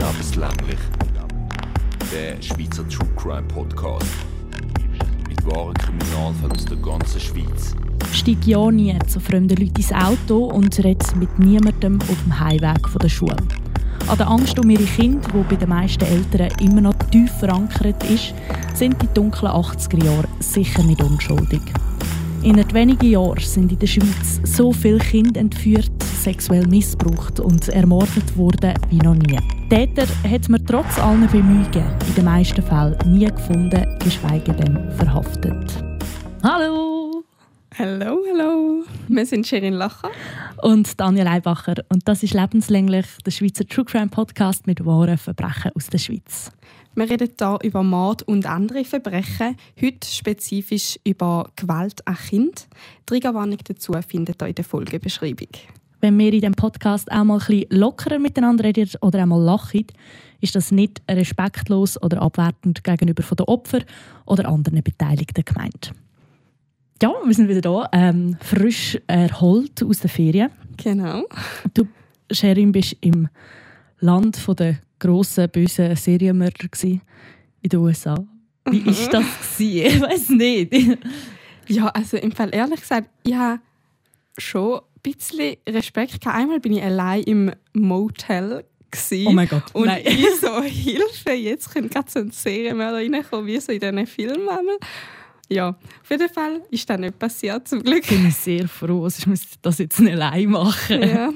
Lebenslänglich. Der Schweizer True Crime Podcast. Mit wahren Kriminalfällen aus der ganzen Schweiz. Steig ja nie zu fremden Leuten ins Auto und red mit niemandem auf dem Heimweg von der Schule. An der Angst um ihre Kinder, die bei den meisten Eltern immer noch tief verankert ist, sind die dunklen 80er Jahre sicher nicht unschuldig. In wenigen Jahren sind in der Schweiz so viele Kinder entführt, sexuell missbraucht und ermordet worden wie noch nie. Täter hat man trotz allen Bemühungen in den meisten Fällen nie gefunden, geschweige denn verhaftet. Hallo! Hallo, hallo. Wir sind Sherin Lacher. Und Daniel Eibacher. Und das ist lebenslänglich der Schweizer True Crime Podcast mit wahren Verbrechen aus der Schweiz. Wir reden hier über Mord und andere Verbrechen, heute spezifisch über Gewalt an Kind. Triggerwarnung dazu findet ihr in der Folgebeschreibung. Wenn wir in diesem Podcast auch mal ein bisschen lockerer miteinander reden oder einmal lachen, ist das nicht respektlos oder abwertend gegenüber den Opfern oder anderen Beteiligten gemeint. Ja, wir sind wieder da, ähm, frisch erholt aus der Ferien. Genau. Du, Sherin, bist im Land der grossen, bösen Serienmörder in den USA. Wie war das? Gewesen? Ich weiß nicht. Ja, also im Fall ehrlich gesagt, habe schon bisschen Respekt gehabt. Einmal bin ich allein im Motel. Gewesen. Oh mein Gott, Und nein. ich so, Hilfe, jetzt könnte gerade so eine Serienmörder reinkommen, wie so in diesen Filmen. Ja, auf jeden Fall ist das nicht passiert, zum Glück. Ich bin sehr froh, ich muss das jetzt nicht allein machen. Ja.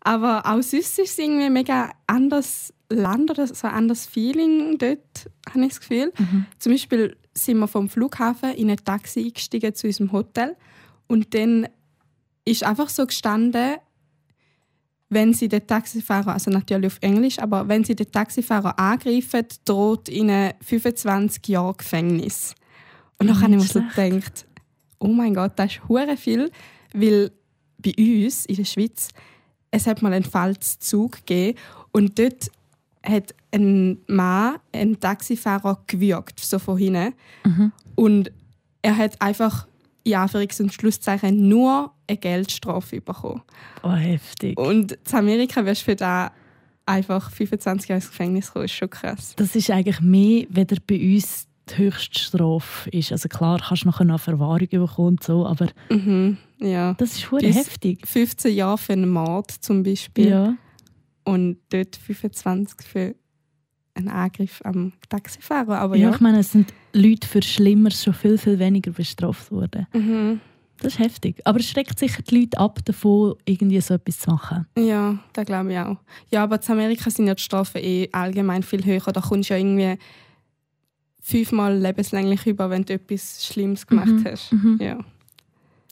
Aber auch sonst ist es irgendwie ein mega anderes Land oder so ein anderes Feeling dort, habe ich das Gefühl. Zum Beispiel sind wir vom Flughafen in ein Taxi eingestiegen zu unserem Hotel und dann ist einfach so gestanden, wenn sie den Taxifahrer, also natürlich auf Englisch, aber wenn sie den Taxifahrer angreifen, droht ihnen 25 Jahre Gefängnis. Und dann habe ich mir so gedacht, oh mein Gott, das ist hure viel, weil bei uns in der Schweiz es hat mal einen Fallzug gegeben und dort hat ein Mann einen Taxifahrer gewürgt, so von hinten. Und er hat einfach in Anführungs- und Schlusszeichen nur eine Geldstrafe bekommen. Oh, heftig. Und in Amerika wirst du für da einfach 25 Jahre ins Gefängnis kommen. ist schon krass. Das ist eigentlich mehr, wenn der bei uns die höchste Strafe ist. Also klar, kannst du nachher noch Verwahrung bekommen und so, aber Mhm, ja. das ist hure Bis heftig. 15 Jahre für einen Mord zum Beispiel. Ja. Und dort 25 für einen Angriff am Taxifahrer. Aber ja, ja. ich meine, es sind Leute für Schlimmeres schon viel, viel weniger bestraft worden. Mhm. Das ist heftig. Aber es schreckt sicher die Leute ab, davon irgendwie so etwas zu machen. Ja, das glaube ich auch. Ja, aber in Amerika sind ja die Strafen eh allgemein viel höher. Da kommst du ja irgendwie fünfmal lebenslänglich über, wenn du etwas Schlimmes gemacht Mhm, hast. mhm. Ja.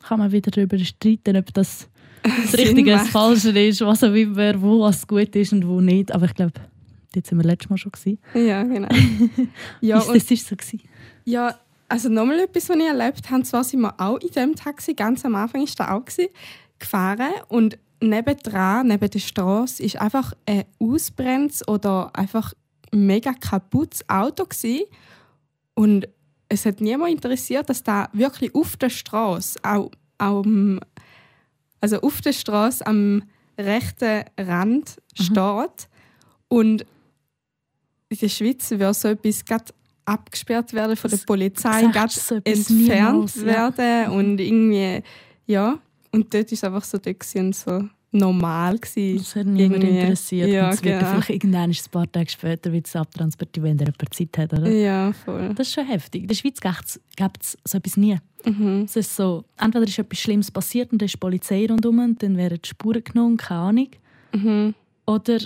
Kann man wieder darüber streiten, ob das das Richtige das. Falsche ist, was auch immer, wo was gut ist und wo nicht. Aber ich glaube, dort sind wir letztes Mal schon. Gewesen. Ja, genau. ja, Ist- das ist so. Gewesen. ja, also nochmal etwas, was ich erlebt habe. Zwar sind wir auch in diesem Taxi, ganz am Anfang war da auch, gewesen, gefahren und nebendran, neben der Straße, ist einfach ein ausbrennendes oder einfach mega kaputtes Auto gewesen. Und es hat niemand interessiert, dass da wirklich auf der Straße, auch, auch am- also auf der Straße am rechten Rand steht. Und in der Schweiz würde so etwas gerade abgesperrt werden von der Polizei, etwas entfernt niemals, ja. werden und irgendwie, ja. Und dort war es einfach so dort gewesen so normal. Gewesen. Das hat niemand Irgendwie. interessiert. Ja, und es wird genau. vielleicht irgendwann ein paar Tage später wird es abtransportiert, wenn der jemand Zeit hat. Oder? Ja, voll. Das ist schon heftig. In der Schweiz gibt es so etwas nie. Mhm. Es ist so, entweder ist etwas Schlimmes passiert und dann ist die Polizei rundherum und dann werden die Spuren genommen, keine Ahnung. Mhm. Oder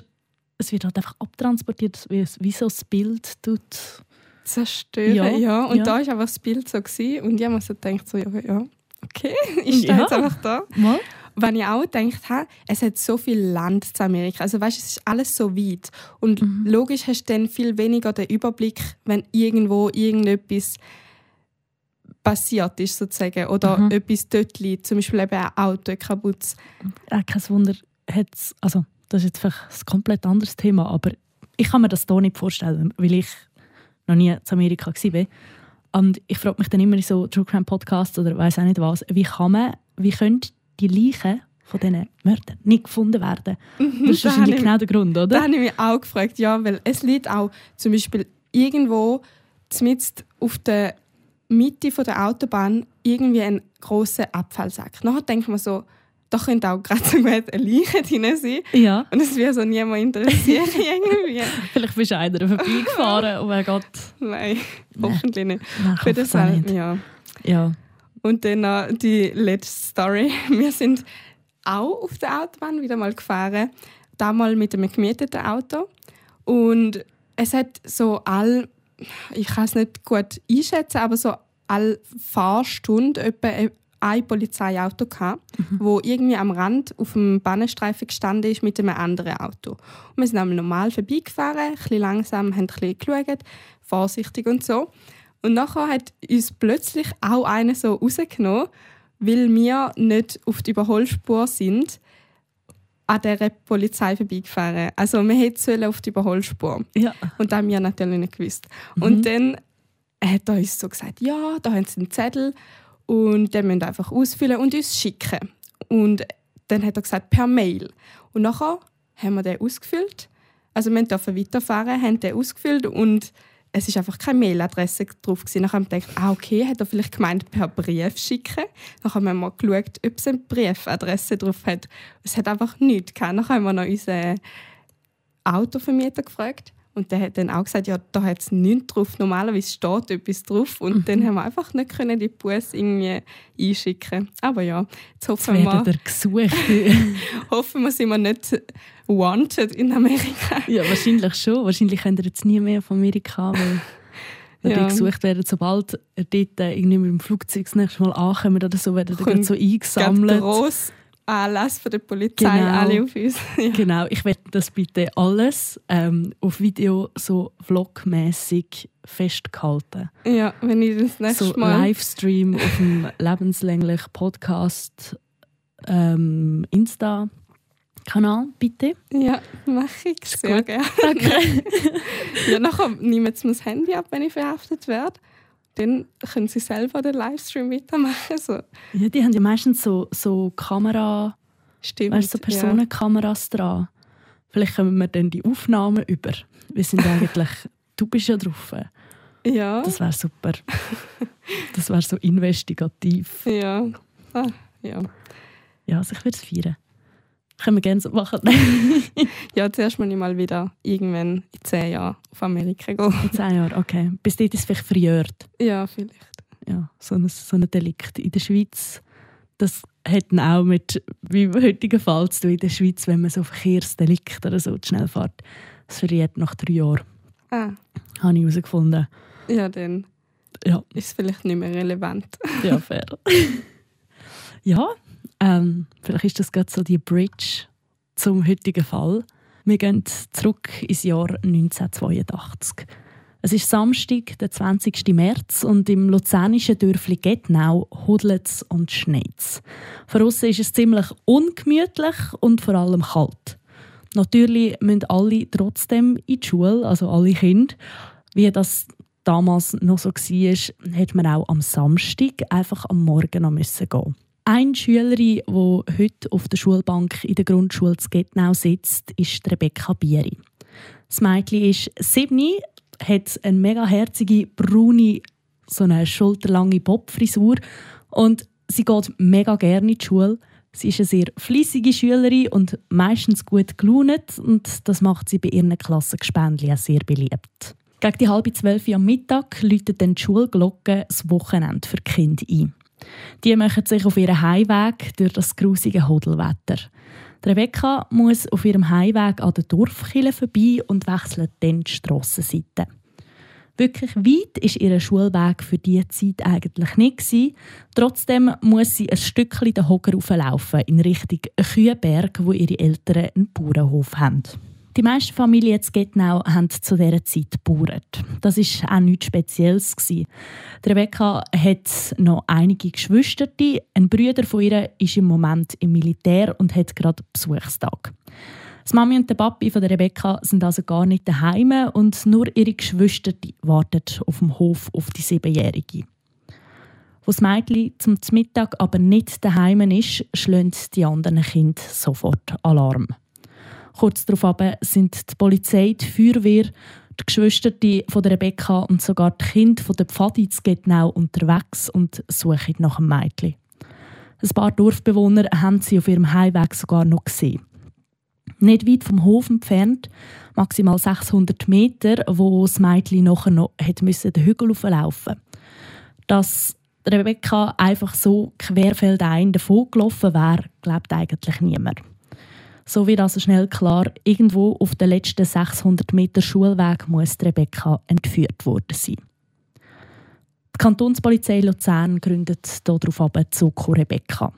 es wird halt einfach abtransportiert, wie, wie so das Bild tut. Zerstören. Ja, Ja, Und ja. da war einfach das Bild so. Gewesen. Und ich habe mir so gedacht, so, ja, ja okay, ist Ja. ja. jetzt einfach da. Mal? Wenn ich auch gedacht habe, es hat so viel Land in Amerika. Also weißt, es ist alles so weit. Und Mhm. logisch hast du dann viel weniger den Überblick, wenn irgendwo irgendetwas passiert ist sozusagen oder Mhm. etwas dort liegt, zum Beispiel eben ein Auto kaputt. Äh, kein Wunder, hat's, also das ist jetzt vielleicht ein komplett anderes Thema, aber ich kann mir das hier nicht vorstellen, weil ich noch nie in Amerika war. Und ich frage mich dann immer in so True Crime Podcasts oder weiß auch nicht was, wie kann man, wie können die Leichen von diesen Mördern nicht gefunden werden. Mhm, Das ist da wahrscheinlich genau der Grund, Da oder? habe ich mich auch gefragt, ja, weil es liegt auch zum Beispiel irgendwo zumindest auf der Mitte von der Autobahn irgendwie ein großer Abfallsack. Nachher denkt man so, da könnte auch gerade so gut eine Leiche drin sein. Ja, Und es würde so niemand interessieren irgendwie. vielleicht bist du einer vorbeigefahren und wer Gott. Nein, Nein. hoffentlich nicht. Nein, Für das nicht. ja. Ja. Und dann noch die letzte Story. Wir sind auch auf der Autobahn wieder mal gefahren. Damals mit einem gemieteten Auto. Und es hat so all, ich kann es nicht gut einschätzen, aber so all Fahrstunde etwa ein Polizeiauto gehabt, wo irgendwie am Rand auf dem Bahnenstreifen gestanden ist mit einem anderen Auto. Und wir sind einmal normal vorbeigefahren, ein bisschen langsam, haben ein bisschen geschaut, vorsichtig und so. Und nachher hat uns plötzlich auch einer so rausgenommen, weil wir nicht auf die Überholspur sind, an dieser Polizei vorbeigefahren. Also wir hätten auf die Überholspur. ja. Und das haben wir natürlich nicht gewusst. Und dann hat er uns so gesagt, ja, da haben sie einen Zettel und den müssen einfach ausfüllen und uns schicken. Und dann hat er gesagt, per Mail. Und nachher haben wir den ausgefüllt. Also wir durften weiterfahren, haben den ausgefüllt und es ist einfach keine Mailadresse drauf. Dann haben wir gedacht, ah, okay, hat er vielleicht gemeint, per Brief schicken. Dann haben wir mal geschaut, ob es eine Briefadresse drauf hat. Es hat einfach nichts gehabt. Dann haben wir noch unseren Autovermieter gefragt. Und der hat dann auch gesagt, ja, da hat es nichts drauf. Normalerweise steht etwas drauf. Und dann haben wir einfach nicht können die Busse irgendwie einschicken. Aber ja, jetzt Jetzt hoffen werden wir, ihr gesucht. hoffen wir, sind wir nicht wanted in Amerika. ja, wahrscheinlich schon. Wahrscheinlich könnt ihr jetzt nie mehr von Amerika, weil wenn Ja. die gesucht werden, sobald ihr dort äh, irgendwie mit dem Flugzeug das nächste Mal ankommt oder so, werden gerade so eingesammelt. gross Anlass von der Polizei, Genau. alle auf uns. ja. Genau, ich werde das bitte alles ähm, auf Video so vlogmäßig festgehalten. ja, wenn ich das nächste So Mal... Livestream auf dem lebenslänglich Podcast ähm, Insta-Kanal, bitte. Ja, mache ich sehr gut. gerne. Danke. Ja, nachher nehmen sie mir das Handy ab, wenn ich verhaftet werde. Dann können sie selber den Livestream weitermachen. So. ja, die haben ja meistens so, so Kamera, Stimmt. weißt, so Personenkameras dran. Vielleicht kommen wir dann die Aufnahmen über. Wir sind eigentlich, du bist ja drauf. Ja. ja. Das wäre super. Das wäre so investigativ. Ja. Ah, ja. Ja, also ich würde es feiern. Können wir gerne so machen. ja, zuerst muss ich mal wieder irgendwann in zehn Jahren auf Amerika gehen. In zehn Jahren, okay. Bis dahin ist es vielleicht verjährt. Ja, vielleicht. Ja, so ein, so ein Delikt. In der Schweiz, das hat auch mit wie im heutigen Fall zu tun. In der Schweiz, wenn man so Verkehrsdelikt oder so schnell fährt, das verjährt nach drei Jahren. Ah, Habe ich herausgefunden. ja, dann Ja, ist es vielleicht nicht mehr relevant. ja, fair. ja, ähm, vielleicht ist das gerade so die Bridge zum heutigen Fall. Wir gehen zurück ins Jahr 1982. Es ist Samstag, der 20. März und im luzernischen Dörfli Gettnau hudelt es und schneit Von außen ist es ziemlich ungemütlich und vor allem kalt. Natürlich müssen alle trotzdem in die Schule, also alle Kinder. Wie das damals noch so war, hätte man auch am Samstag einfach am Morgen noch müssen gehen. Eine Schülerin, die heute auf der Schulbank in der Grundschule zu Gettnau sitzt, ist Rebecca Bieri. Das Mädchen ist sieben, hat eine mega herzige, braune, so eine schulterlange Bobfrisur und sie geht mega gerne in die Schule. Sie ist eine sehr fließige Schülerin und meistens gut gelaunt und das macht sie bei ihren Klassengespendli auch sehr beliebt. Gegen die halbe zwölf am Mittag läutet dann die Schulglocke das Wochenende für die Kinder ein. Die machen sich auf ihren Heimweg durch das grusige Hodelwetter. Rebecca muss auf ihrem Heimweg an der Dorfkille vorbei und wechselt dann die Strassenseite. Wirklich weit ist ihr Schulweg für diese Zeit eigentlich nicht. gewesen. Trotzdem muss sie ein Stückchen den Hocker rauflaufen in Richtung Kühenberg, wo ihre Eltern einen Bauernhof haben. Die meisten Familien in Gettnau haben zu dieser Zeit gebauert. Das war auch nichts Spezielles. Rebecca hat noch einige Geschwister. Ein Bruder von ihr ist im Moment im Militär und hat gerade Besuchstag. Die Mami und der Papi von Rebecca sind also gar nicht daheim und nur ihre Geschwister warten auf dem Hof auf die Siebenjährige. Wo das Mädchen zum Mittag aber nicht daheim ist, schlagen die anderen Kinder sofort Alarm. Kurz darauf sind die Polizei, die Feuerwehr, die Geschwister von Rebecca und sogar die Kinder der Pfadi zu Getnau unterwegs und suchen nach dem Mädchen. Ein paar Dorfbewohner haben sie auf ihrem Heimweg sogar noch gesehen. Nicht weit vom Hof entfernt, maximal 600 Meter, wo das Mädchen nachher noch den Hügel hochlaufen Dass Rebecca einfach so querfeldein davon gelaufen wäre, glaubt eigentlich niemand. So wird also schnell klar, irgendwo auf den letzten 600 Meter Schulweg muss Rebecca entführt worden sein. Die Kantonspolizei Luzern gründet darauf ab Zuko Rebecca.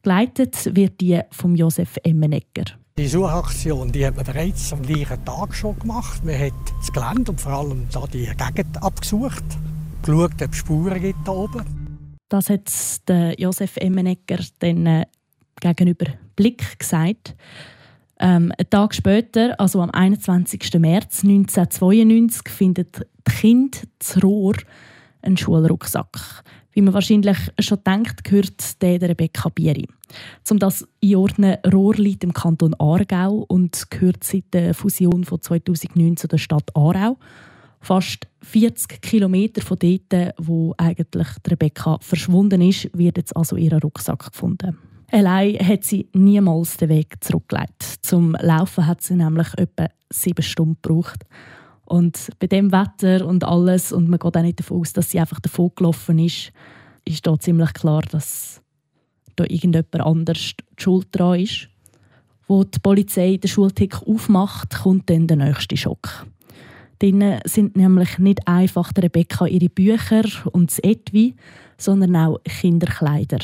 Geleitet wird die von Josef Emmenegger. Die Suchaktion die hat man bereits am gleichen Tag schon gemacht. Man hat das Gelände und vor allem da die Gegend abgesucht, geschaut, ob es Spuren gibt da oben. Das hat Josef Emmenegger dann äh, gegenüber Blick gesagt. Ähm, einen Tag später, also am 21. März 1992, findet das Kind das Rohr einen Schulrucksack. Wie man wahrscheinlich schon denkt, gehört der der Rebecca Bieri. Um das einordnen, Rohr liegt im Kanton Aargau und gehört seit der Fusion von 2009 zu der Stadt Aarau. Fast 40 Kilometer von dort, wo eigentlich Rebecca verschwunden ist, wird jetzt also ihr Rucksack gefunden. Allein hat sie niemals den Weg zurückgelegt. Zum Laufen hat sie nämlich etwa sieben Stunden gebraucht. Und bei dem Wetter und alles, und man geht auch nicht davon aus, dass sie einfach davon gelaufen ist, ist da ziemlich klar, dass da irgendjemand anders die Schuld dran ist. Wo die Polizei den Schultick aufmacht, kommt dann der nächste Schock. Drinnen sind nämlich nicht einfach Rebecca ihre Bücher und das Etui, sondern auch Kinderkleider.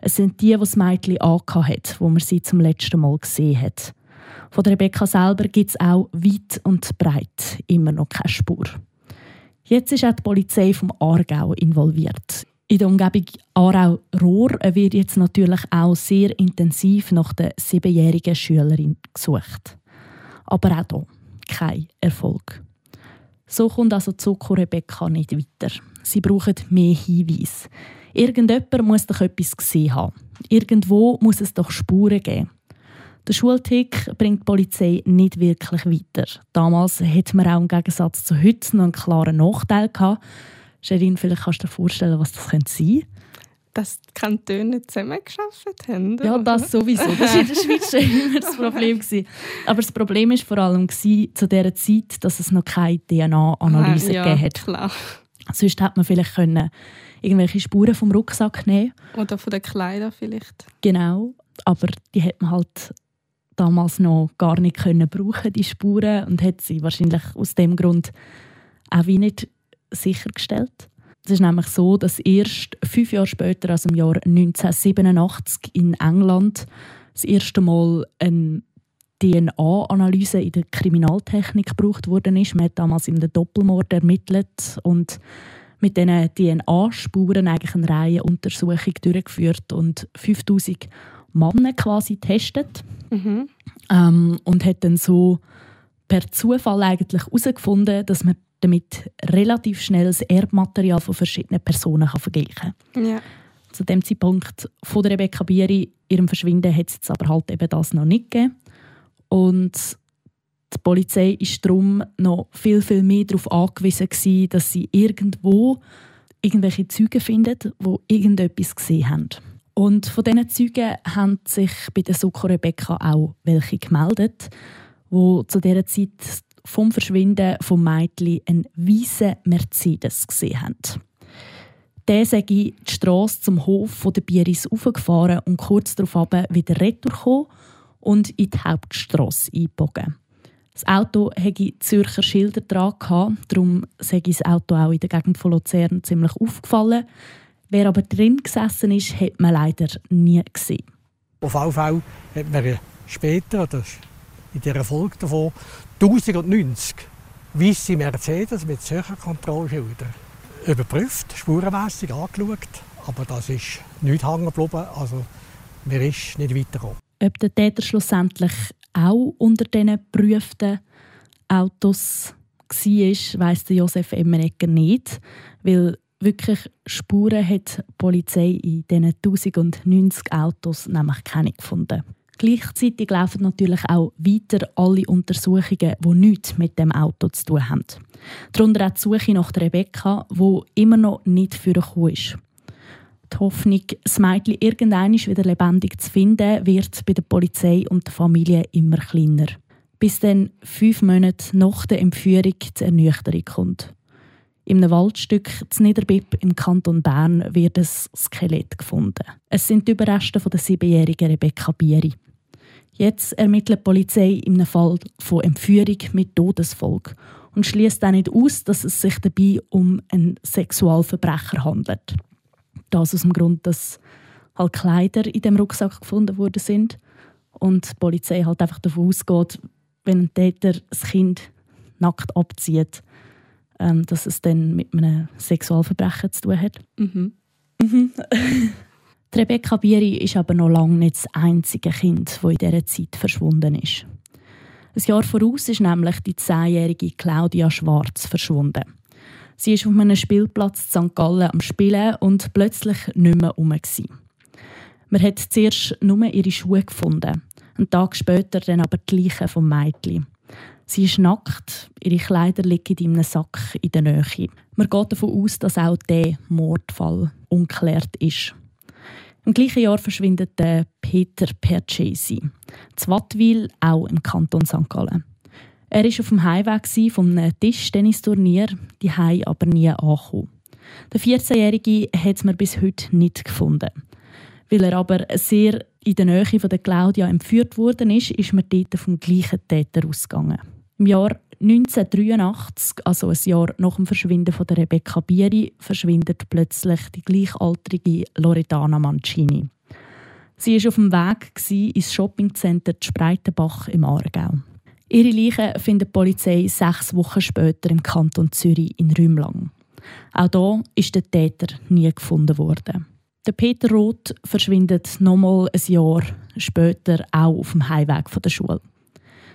Es sind die, die das Mädchen hat, wo man sie zum letzten Mal gesehen hat. Von Rebecca selber gibt es auch weit und breit immer noch keine Spur. Jetzt ist auch die Polizei vom Aargau involviert. In der Umgebung Aarau-Rohr wird jetzt natürlich auch sehr intensiv nach der siebenjährigen Schülerin gesucht. Aber auch hier kein Erfolg. So kommt also Zuko Rebecca nicht weiter. Sie brauchen mehr Hinweise. Irgendjemand muss doch etwas gesehen haben. Irgendwo muss es doch Spuren geben. Der Schultick bringt die Polizei nicht wirklich weiter. Damals hatte man auch im Gegensatz zu heute noch einen klaren Nachteil. Gehabt. Sherin, vielleicht kannst du dir vorstellen, was das sein könnte? Dass die Kantone zusammengearbeitet haben? Ja, das sowieso. Das war in der Schweiz schon immer das Problem. Aber das Problem war vor allem zu dieser Zeit, dass es noch keine DNA-Analyse ja, gegeben hat. Klar. Sonst hätte man vielleicht können irgendwelche Spuren vom Rucksack nehmen Oder von den Kleidern vielleicht. Genau, aber die hat man halt damals noch gar nicht können brauchen die Spuren und hat sie wahrscheinlich aus dem Grund auch wie nicht sichergestellt. Es ist nämlich so, dass erst fünf Jahre später, also im Jahr 1987 in England, das erste Mal eine DNA-Analyse in der Kriminaltechnik gebraucht worden ist. Man hat damals in den Doppelmord ermittelt und mit diesen DNA-Spuren eigentlich eine Reihe Untersuchung durchgeführt und 5000 Männer quasi getestet. Mhm. Ähm, und hat dann so per Zufall eigentlich herausgefunden, dass man damit relativ schnell das Erbmaterial von verschiedenen Personen kann vergleichen kann. Ja. Zu dem Zeitpunkt von Rebecca Bieri, ihrem Verschwinden, hat es aber halt eben das noch nicht gegeben. Und die Polizei ist darum noch viel, viel mehr darauf angewiesen gewesen, dass sie irgendwo irgendwelche Zeugen findet, die irgendetwas gesehen haben. Und von diesen Zeugen haben sich bei der Suko Rebecca auch welche gemeldet, wo zu dieser Zeit vom Verschwinden vom Mädchen einen weißen Mercedes gesehen haben. Der sei die Straße zum Hof der Bieris aufgefahren und kurz darauf wieder retour und in die Hauptstraße eingebogen. Das Auto hatte Zürcher Schilder dran, darum sei das Auto auch in der Gegend von Luzern ziemlich aufgefallen. Wer aber drin gesessen ist, hat man leider nie gesehen. Auf jeden Fall hat man später, oder in dieser Folge davon, 1090 weiße Mercedes mit solchen Kontrollschildern überprüft, spurenmässig angeschaut. Aber das ist nicht hängen geblieben, also man ist nicht weitergekommen. Ob der Täter schlussendlich auch unter diesen geprüften Autos war, weiss Josef Emmenegger nicht, weil wirklich Spuren hat die Polizei in diesen 1090 Autos nämlich keine gefunden. Gleichzeitig laufen natürlich auch weiter alle Untersuchungen, die nichts mit dem Auto zu tun haben. Darunter auch die Suche nach Rebecca, die immer noch nicht für ist. Die Hoffnung, das Mädchen irgendwann wieder lebendig zu finden, wird bei der Polizei und der Familie immer kleiner. Bis dann fünf Monate nach der Entführung die Ernüchterung kommt. In einem Waldstück zu Niederbipp im Kanton Bern wird ein Skelett gefunden. Es sind die Überreste der siebenjährigen Rebecca Bieri. Jetzt ermittelt die Polizei einem Fall von Entführung mit Todesfolge und schließt auch nicht aus, dass es sich dabei um einen Sexualverbrecher handelt. Das aus dem Grund, dass halt Kleider in dem Rucksack gefunden worden sind und die Polizei halt einfach davon ausgeht, wenn ein Täter das Kind nackt abzieht, ähm, dass es dann mit einem Sexualverbrechen zu tun hat. Mhm. Mhm. Rebecca Bieri ist aber noch lange nicht das einzige Kind, das in dieser Zeit verschwunden ist. Ein Jahr voraus ist nämlich die zehnjährige Claudia Schwarz verschwunden. Sie ist auf einem Spielplatz in St. Gallen am Spielen und plötzlich nicht mehr herum. Man hat zuerst nur ihre Schuhe gefunden. Einen Tag später dann aber die Leiche vom Mädchen. Sie ist nackt, ihre Kleider liegen in einem Sack in der Nähe. Man geht davon aus, dass auch der Mordfall ungeklärt ist. Im gleichen Jahr verschwindet Peter Percesi, zu Wattwil, auch im Kanton St. Gallen. Er war auf dem Heimweg von einem Tischtennisturnier, die Hei aber nie angekommen. Der 14-Jährige hat man bis heute nicht gefunden. Weil er aber sehr in der Nähe von der Claudia entführt worden ist, ist man dort vom gleichen Täter ausgegangen. Im Jahr 1983, also ein Jahr nach dem Verschwinden von der Rebecca Bieri, verschwindet plötzlich die gleichaltrige Loredana Mancini. Sie war auf dem Weg ins Shoppingcenter Spreitenbach im Aargau. Ihre Leiche findet die Polizei sechs Wochen später im Kanton Zürich in Rümlang. Auch hier ist der Täter nie gefunden worden. Der Peter Roth verschwindet nochmal ein Jahr später auch auf dem Heimweg von der Schule.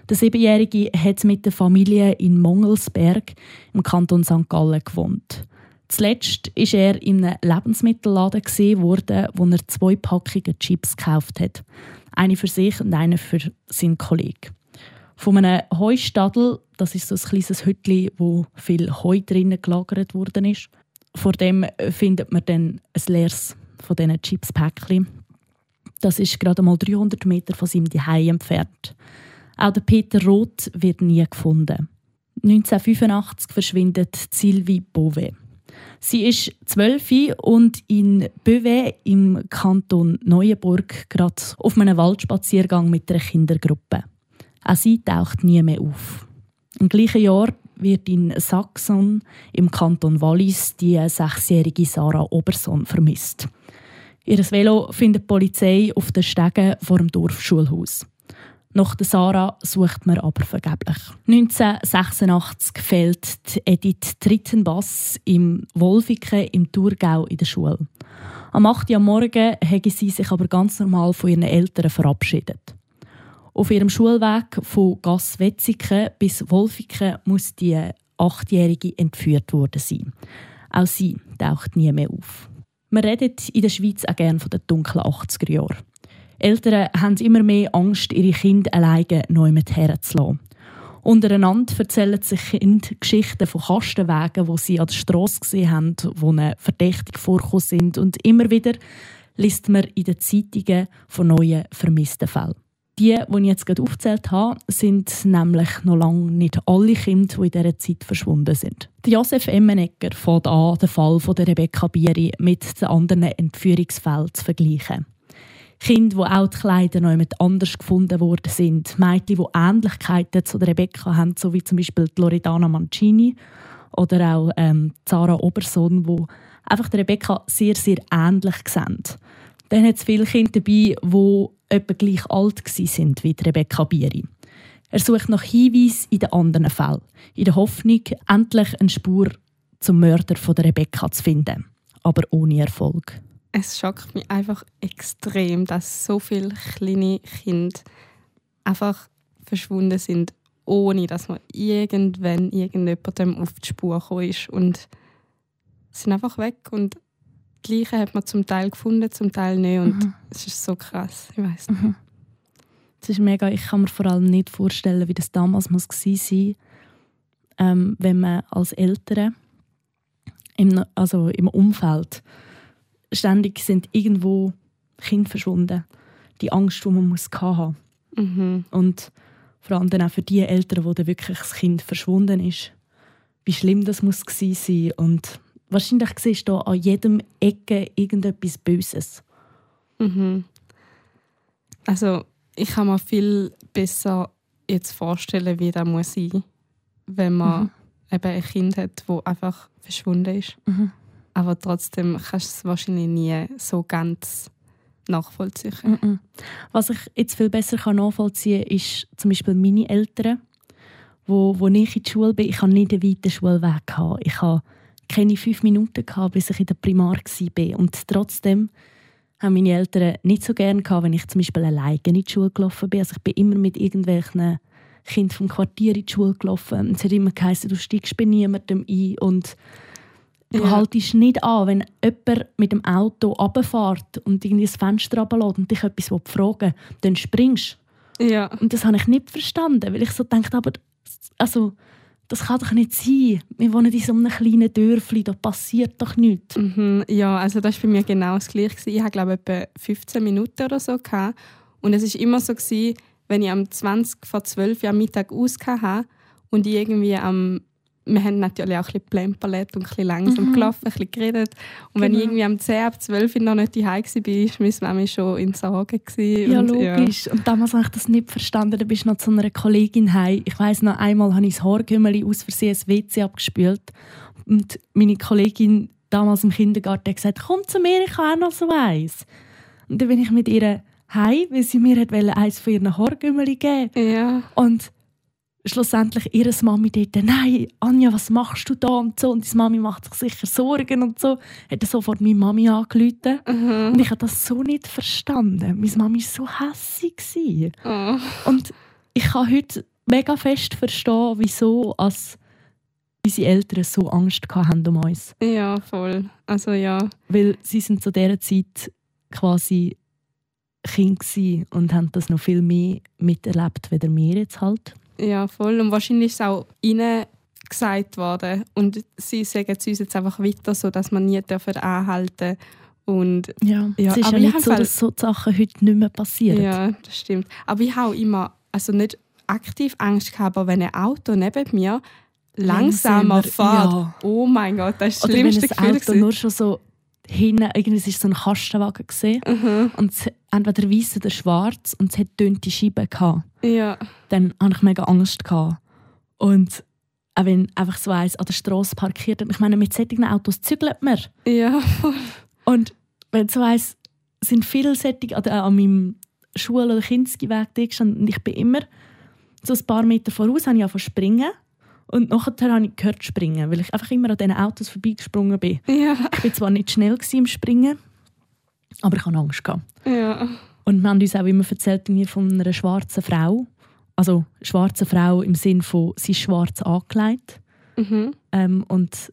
Der Siebenjährige hat mit der Familie in Mongelsberg im Kanton St. Gallen gewohnt. Zuletzt ist er in einem Lebensmittelladen gesehen worden, wo er zwei Packungen Chips gekauft hat. Eine für sich und eine für seinen Kollegen. Von einem Heustadel, das ist so ein kleines Hütchen, wo viel Heu drinnen gelagert worden ist. Vor dem findet man dann ein leeres von diesen Chips-Päckchen. Das ist gerade mal 300 Meter von seinem Zuhause entfernt. Auch der Peter Roth wird nie gefunden. 1985 verschwindet Sylvie Beauvais. Sie ist zwölf und in Beauvais im Kanton Neuenburg gerade auf einem Waldspaziergang mit einer Kindergruppe. Auch sie taucht nie mehr auf. Im gleichen Jahr wird in Sachsen im Kanton Wallis die sechsjährige Sarah Oberson vermisst. Ihr Velo findet die Polizei auf den Stegen vor dem Dorfschulhaus. Nach der Sarah sucht man aber vergeblich. 1986 fällt Edith Trittenbass im Wolfiken im Thurgau in der Schule. Am 8. Uhr am Morgen hat sie sich aber ganz normal von ihren Eltern verabschiedet. Auf ihrem Schulweg von Gasswetzigen bis Wolfiken muss die Achtjährige entführt worden sein. Auch sie taucht nie mehr auf. Man redet in der Schweiz auch gerne von den dunklen 80er Jahren. Eltern haben immer mehr Angst, ihre Kinder alleine neu mit herzulassen. Untereinander erzählen sich Kinder Geschichten von Kastenwegen, wo sie an der Straße gesehen haben, wo eine verdächtig vorkommen sind. Und immer wieder liest man in den Zeitungen von neuen vermissten Fällen. Die, die ich jetzt gerade aufgezählt habe, sind nämlich noch lange nicht alle Kinder, die in dieser Zeit verschwunden sind. Josef Emmenegger fängt an, den Fall der Rebecca Bieri mit den anderen Entführungsfällen zu vergleichen. Kinder, die auch die Kleider noch jemand anders gefunden worden sind. Mädchen, die Ähnlichkeiten zu der Rebecca haben, so wie zum Beispiel Loredana Mancini oder auch ähm, Zara Oberson, wo einfach der Rebecca sehr, sehr ähnlich sehen. Dann hat es viele Kinder dabei, die etwa gleich alt sind wie Rebecca Bieri. Er sucht nach Hinweisen in den anderen Fällen, in der Hoffnung, endlich eine Spur zum Mörder von der Rebecca zu finden. Aber ohne Erfolg es schockt mich einfach extrem, dass so viele kleine Kinder einfach verschwunden sind, ohne dass man irgendwann irgendjemandem auf die Spur gekommen ist. Und sind einfach weg und die Leichen hat man zum Teil gefunden, zum Teil nicht und Mhm. es ist so krass, ich weiß nicht. Mhm. Es ist mega, ich kann mir vor allem nicht vorstellen, wie das damals muss gewesen sein ähm, wenn man als Eltern im, also im Umfeld ständig sind irgendwo Kinder verschwunden. Die Angst, die man muss haben Mhm. Und vor allem dann auch für die Eltern, wo dann wirklich das Kind verschwunden ist. Wie schlimm das muss gewesen sein. Und wahrscheinlich siehst du an jedem Ecke irgendetwas Böses. Mhm. Also ich kann mir viel besser jetzt vorstellen, wie das muss sein, wenn man Mhm. eben ein Kind hat, das einfach verschwunden ist. Mhm. Aber trotzdem kannst du es wahrscheinlich nie so ganz nachvollziehen. Mhm. Was ich jetzt viel besser kann nachvollziehen kann, ist zum Beispiel meine Eltern, wo, wo ich in die Schule bin. Ich hatte nicht einen weiten Schulweg. Gehabt. Ich hatte keine fünf Minuten, gehabt, bis ich in der Primar war. Und trotzdem haben meine Eltern nicht so gerne gehabt, wenn ich zum Beispiel alleine in die Schule gelaufen bin. Also ich bin immer mit irgendwelchen Kindern vom Quartier in die Schule gelaufen. Und es hat immer geheißen, du steigst bei niemandem ein und du Ja. haltest nicht an, wenn jemand mit dem Auto runterfährt und irgendwie das Fenster runterlässt und dich etwas fragen will, dann springst Ja. Und das habe ich nicht verstanden, weil ich so dachte, aber also, das kann doch nicht sein. Wir wohnen in so einem kleinen Dörfli, da passiert doch nichts. Mhm, ja, also das war bei mir genau das Gleiche. Ich hatte, glaube ich, etwa 15 Minuten oder so. Und es war immer so, wenn ich am 20 vor 12 Uhr am Mittag ausgehabt und ich irgendwie am wir haben natürlich auch ein bisschen plemperlet und ein bisschen langsam Mhm. gelaufen, ein bisschen geredet. Und wenn ich Genau. irgendwie am 10 ab 12 Uhr noch nicht daheim war, war meine Mami schon in Sorge. gewesen. Ja, und, logisch. Und damals habe ich das nicht verstanden. Da bist du noch zu einer Kollegin heim. Ich weiss noch, einmal habe ich das Haargümmeli aus Versehen ins WC abgespült. Und meine Kollegin damals im Kindergarten hat gesagt, komm zu mir, ich habe auch noch so eins. Und dann bin ich mit ihr heim, weil sie mir hat wollte, eins von ihren Haargümmeli geben Ja. ja. Und schlussendlich ihre Mami dort, nein, Anja, was machst du da und so. Und die Mami macht sich sicher Sorgen und so. Hat sofort meine Mami angerufen. Mhm. Und ich habe das so nicht verstanden. Meine Mami war so hässig. gewesen. Oh. Und ich kann heute mega fest verstehen, wieso als unsere Eltern so Angst hatten um uns. ja, voll. Also ja. Weil sie sind zu dieser Zeit quasi Kind und haben das noch viel mehr miterlebt, als wir jetzt halt. Ja, voll. Und wahrscheinlich ist es auch ihnen gesagt worden. Und sie sagen es uns jetzt einfach weiter, so dass man nie dürfen anhalten Und Ja, Ja, es ist aber ja ich nicht so, halt- dass so Sachen heute nicht mehr passieren. ja, das stimmt. Aber ich habe immer, also nicht aktiv Angst gehabt, aber wenn ein Auto neben mir langsamer Langsamer, fährt, ja. oh mein Gott, das ist das Oder wenn schlimmste ein Gefühl. Auto nur schon so hinten, irgendwie ist so ein Kastenwagen gesehen Mhm. und es, entweder weiss oder schwarz und es hat dünne Scheiben gehabt. Ja, Dann hatte ich mega Angst. Gehabt. Und auch wenn einfach so eins an der Straße parkiert und ich meine, mit solchen Autos zügelt man. ja. Und wenn so eins sind viele solche an, an meinem Schul- oder gestanden und ich bin immer so ein paar Meter voraus, habe ich angefangen zu springen. Und nachher habe ich gehört springen, weil ich einfach immer an diesen Autos vorbeigesprungen bin. Ja, Ich war zwar nicht schnell im Springen, aber ich hatte Angst. Ja. Und wir haben uns auch immer erzählt von einer schwarzen Frau. Also schwarze Frau im Sinne von, sie ist schwarz angelegt. Mhm. Ähm, und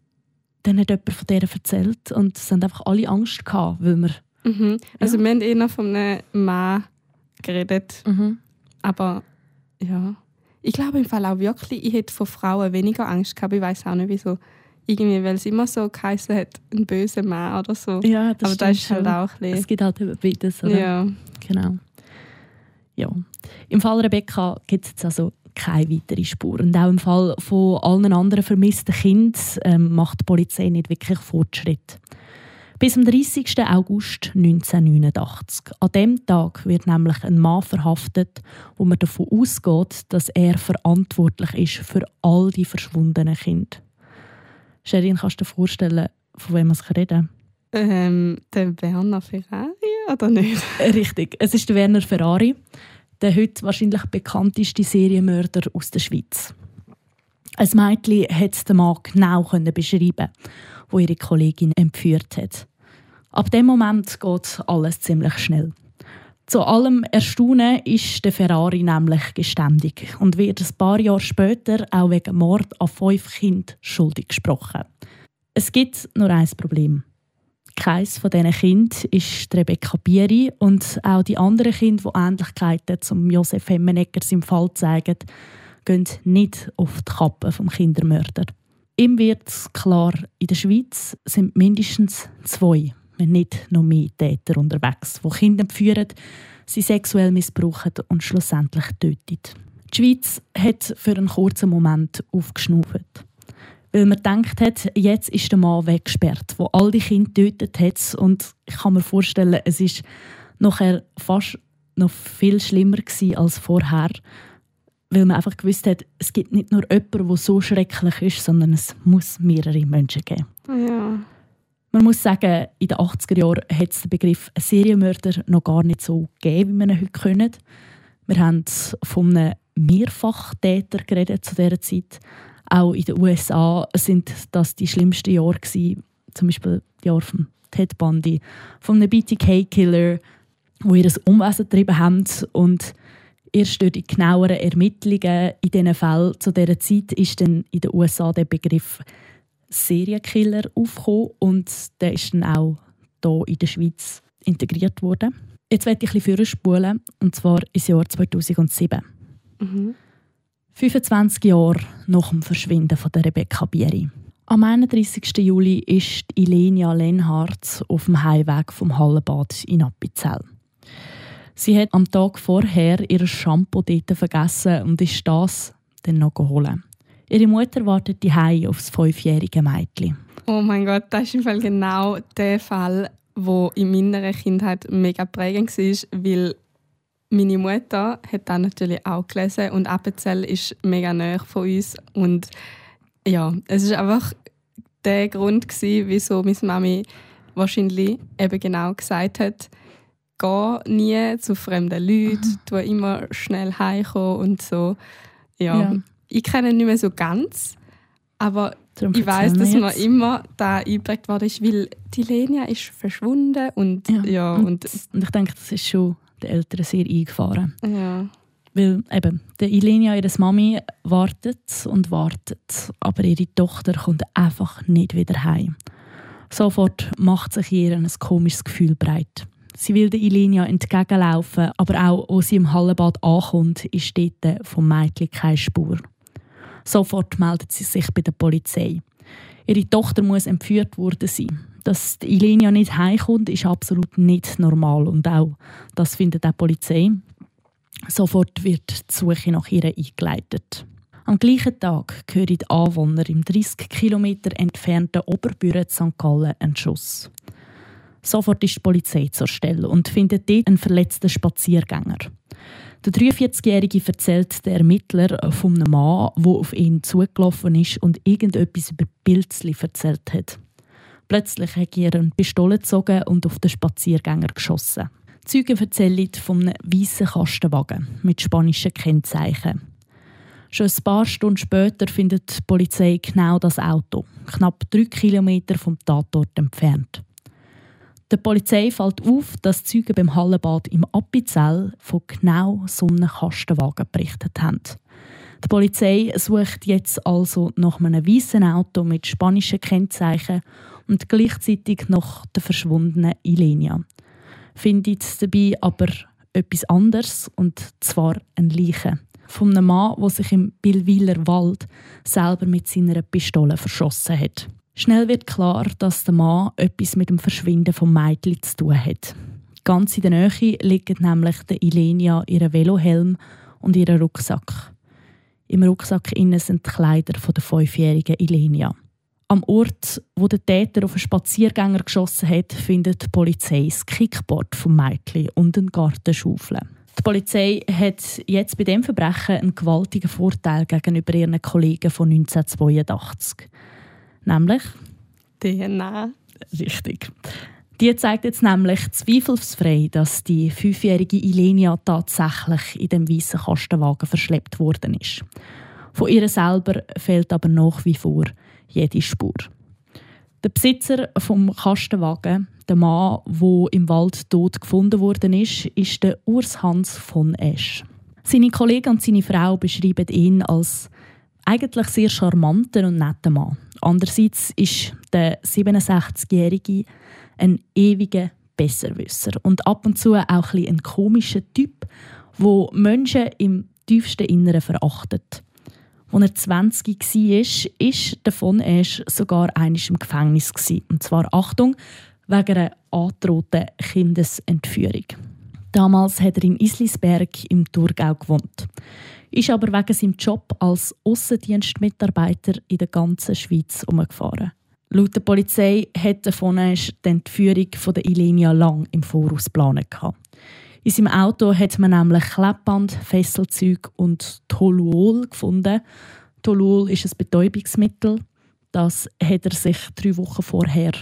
dann hat jemand von der erzählt und es haben einfach alle Angst gehabt, weil wir... Mhm. Also wir haben eher von einem Mann geredet, aber ja. Ich glaube im Fall auch wirklich, ich hätte von Frauen weniger Angst gehabt. Ich weiß auch nicht wieso. Irgendwie, weil es immer so geheißen hat, ein böser Mann oder so. Ja, das aber das ist halt schon. auch ein Es gibt halt beides, oder? Ja. Genau. Ja. Im Fall Rebecca gibt es jetzt also keine weitere Spur. Und auch im Fall von allen anderen vermissten Kindern ähm, macht die Polizei nicht wirklich Fortschritt. Bis am 30. August 1989. An dem Tag wird nämlich ein Mann verhaftet, wo man davon ausgeht, dass er verantwortlich ist für all die verschwundenen Kinder. Sherin, kannst du dir vorstellen, von wem wir reden? Ähm, der Werner Ferrari oder nicht? Richtig, es ist der Werner Ferrari, der heute wahrscheinlich bekannteste Serienmörder aus der Schweiz. Ein Mädchen hat den Mann genau beschreiben, wo ihre Kollegin entführt hat. Ab dem Moment geht alles ziemlich schnell. Zu allem Erstaunen ist der Ferrari nämlich geständig und wird ein paar Jahre später auch wegen Mord an fünf Kindern schuldig gesprochen. Es gibt nur ein Problem. Keines von diesen Kindern ist Rebecca Bieri und auch die anderen Kinder, die Ähnlichkeiten zum Josef Hemmeneckers im Fall zeigen, gehen nicht auf die Kappe vom Kindermörder. Ihm wird klar, in der Schweiz sind mindestens zwei, wenn nicht noch mehr Täter unterwegs, die Kinder entführen, sie sexuell missbrauchen und schlussendlich töten. Die Schweiz hat für einen kurzen Moment aufgeschnauft. Weil man gedacht hat, jetzt ist der Mann weggesperrt, wo all die Kinder getötet hat. Und ich kann mir vorstellen, es ist nachher fast noch viel schlimmer als vorher, weil man einfach gewusst hat, es gibt nicht nur jemanden, der so schrecklich ist, sondern es muss mehrere Menschen geben. Ja. Man muss sagen, in den 80er Jahren hat es den Begriff Serienmörder noch gar nicht so gegeben, wie wir ihn heute können. Wir haben von einem Mehrfachtäter geredet zu dieser Zeit. Auch in den USA sind das die schlimmsten Jahre gewesen. Zum Beispiel die Jahre von Ted Bundy, von einem BTK-Killer, wo ihr Unwesen getrieben haben und erst durch die genaueren Ermittlungen in diesen Fällen zu dieser Zeit ist dann in den USA der Begriff Serienkiller aufgekommen und der ist dann auch hier in der Schweiz integriert worden. Jetzt werde ich ein bisschen spulen und zwar ins Jahr 2007. Mhm. 25 Jahre nach dem Verschwinden von der Rebecca Bieri. Am 31. Juli ist Ilenia Lenhardt auf dem Heimweg vom Hallenbad in Appenzell. Sie hat am Tag vorher ihr Shampoo dort vergessen und ist das dann noch geholt. Ihre Mutter wartet die auf das fünfjährige Mädchen. Oh mein Gott, das ist im Fall genau der Fall, wo in meiner Kindheit mega prägend war, weil meine Mutter hat das natürlich auch gelesen und Appenzell ist mega nah von uns und ja, es ist einfach der Grund gewesen, wieso meine Mami wahrscheinlich eben genau gesagt hat, geh nie zu fremden Leuten, tu immer schnell heimkommen und so. Ja, Ja. Ich kenne ihn nicht mehr so ganz, aber Darum ich weiß, dass jetzt. immer da eingeprägt worden ist, weil die Lenia ist verschwunden und ja, Ja, und, und, ich denke, das ist schon den Eltern sehr eingefahren. ja. Weil eben, der Ilenia, ihre Mami, wartet und wartet, aber ihre Tochter kommt einfach nicht wieder heim. Sofort macht sich ihr ein komisches Gefühl breit. Sie will der Ilenia entgegenlaufen, aber auch, als sie im Hallenbad ankommt, ist dort vom Mädchen keine Spur. Sofort meldet sie sich bei der Polizei. Ihre Tochter muss entführt worden sein. Dass die Ilenia nicht heimkommt, ist absolut nicht normal und auch das findet auch die Polizei. Sofort wird die Suche nach ihr eingeleitet. Am gleichen Tag hören die Anwohner im 30 Kilometer entfernten Oberbüren St. Gallen einen Schuss. Sofort ist die Polizei zur Stelle und findet dort einen verletzten Spaziergänger. Der 43-Jährige erzählt der Ermittler von einem Mann, der auf ihn zugelaufen ist und irgendetwas über Pilzli erzählt hat. Plötzlich hat er eine Pistole gezogen und auf den Spaziergänger geschossen. Die Zeugen erzählen von einem weißen Kastenwagen mit spanischen Kennzeichen. Schon ein paar Stunden später findet die Polizei genau das Auto, knapp drei Kilometer vom Tatort entfernt. Der Polizei fällt auf, dass Zeugen beim Hallenbad im Appenzell von genau so einem Kastenwagen berichtet haben. Die Polizei sucht jetzt also nach einem weißen Auto mit spanischen Kennzeichen und gleichzeitig nach der verschwundenen Ilenia. Findet dabei aber etwas anderes, und zwar ein Leiche. Von einem Mann, der sich im Billwiler Wald selber mit seiner Pistole verschossen hat. Schnell wird klar, dass der Mann etwas mit dem Verschwinden vom Mädchen zu tun hat. Ganz in der Nähe liegen nämlich der Ilenia ihren Velohelm und ihren Rucksack. Im Rucksack innen sind die Kleider von der fünfjährigen Ilenia. Am Ort, wo der Täter auf einen Spaziergänger geschossen hat, findet die Polizei das Kickboard vom Mädchen und eine Gartenschaufel. Die Polizei hat jetzt bei dem Verbrechen einen gewaltigen Vorteil gegenüber ihren Kollegen von 1982. Nämlich DNA. Richtig. Die zeigt jetzt nämlich zweifelsfrei, dass die fünfjährige Ilenia tatsächlich in dem weißen Kastenwagen verschleppt worden ist. Von ihr selber fehlt aber nach wie vor jede Spur. Der Besitzer vom Kastenwagen, der Mann, wo im Wald tot gefunden worden ist, ist der Urs Hans von Esch. Seine Kollegen und seine Frau beschreiben ihn als eigentlich sehr charmanten und netten Mann. Andererseits ist der 67-Jährige ein ewiger Besserwisser und ab und zu auch ein, ein komischer Typ, wo Menschen im tiefsten Inneren verachtet. Als er 20 war, ist davon erst sogar einisch im Gefängnis. Und zwar, Achtung, wegen einer angedrohten Kindesentführung. Damals hat er in Islisberg im Thurgau gewohnt. Ist aber wegen seinem Job als Aussendienstmitarbeiter in der ganzen Schweiz umgefahren. Laut der Polizei hat davon die Entführung von der Ilenia lang im Voraus geplant. In seinem Auto hat man nämlich Klebband, Fesselzeug und Toluol gefunden. Toluol ist ein Betäubungsmittel. Das hat er sich drei Wochen vorher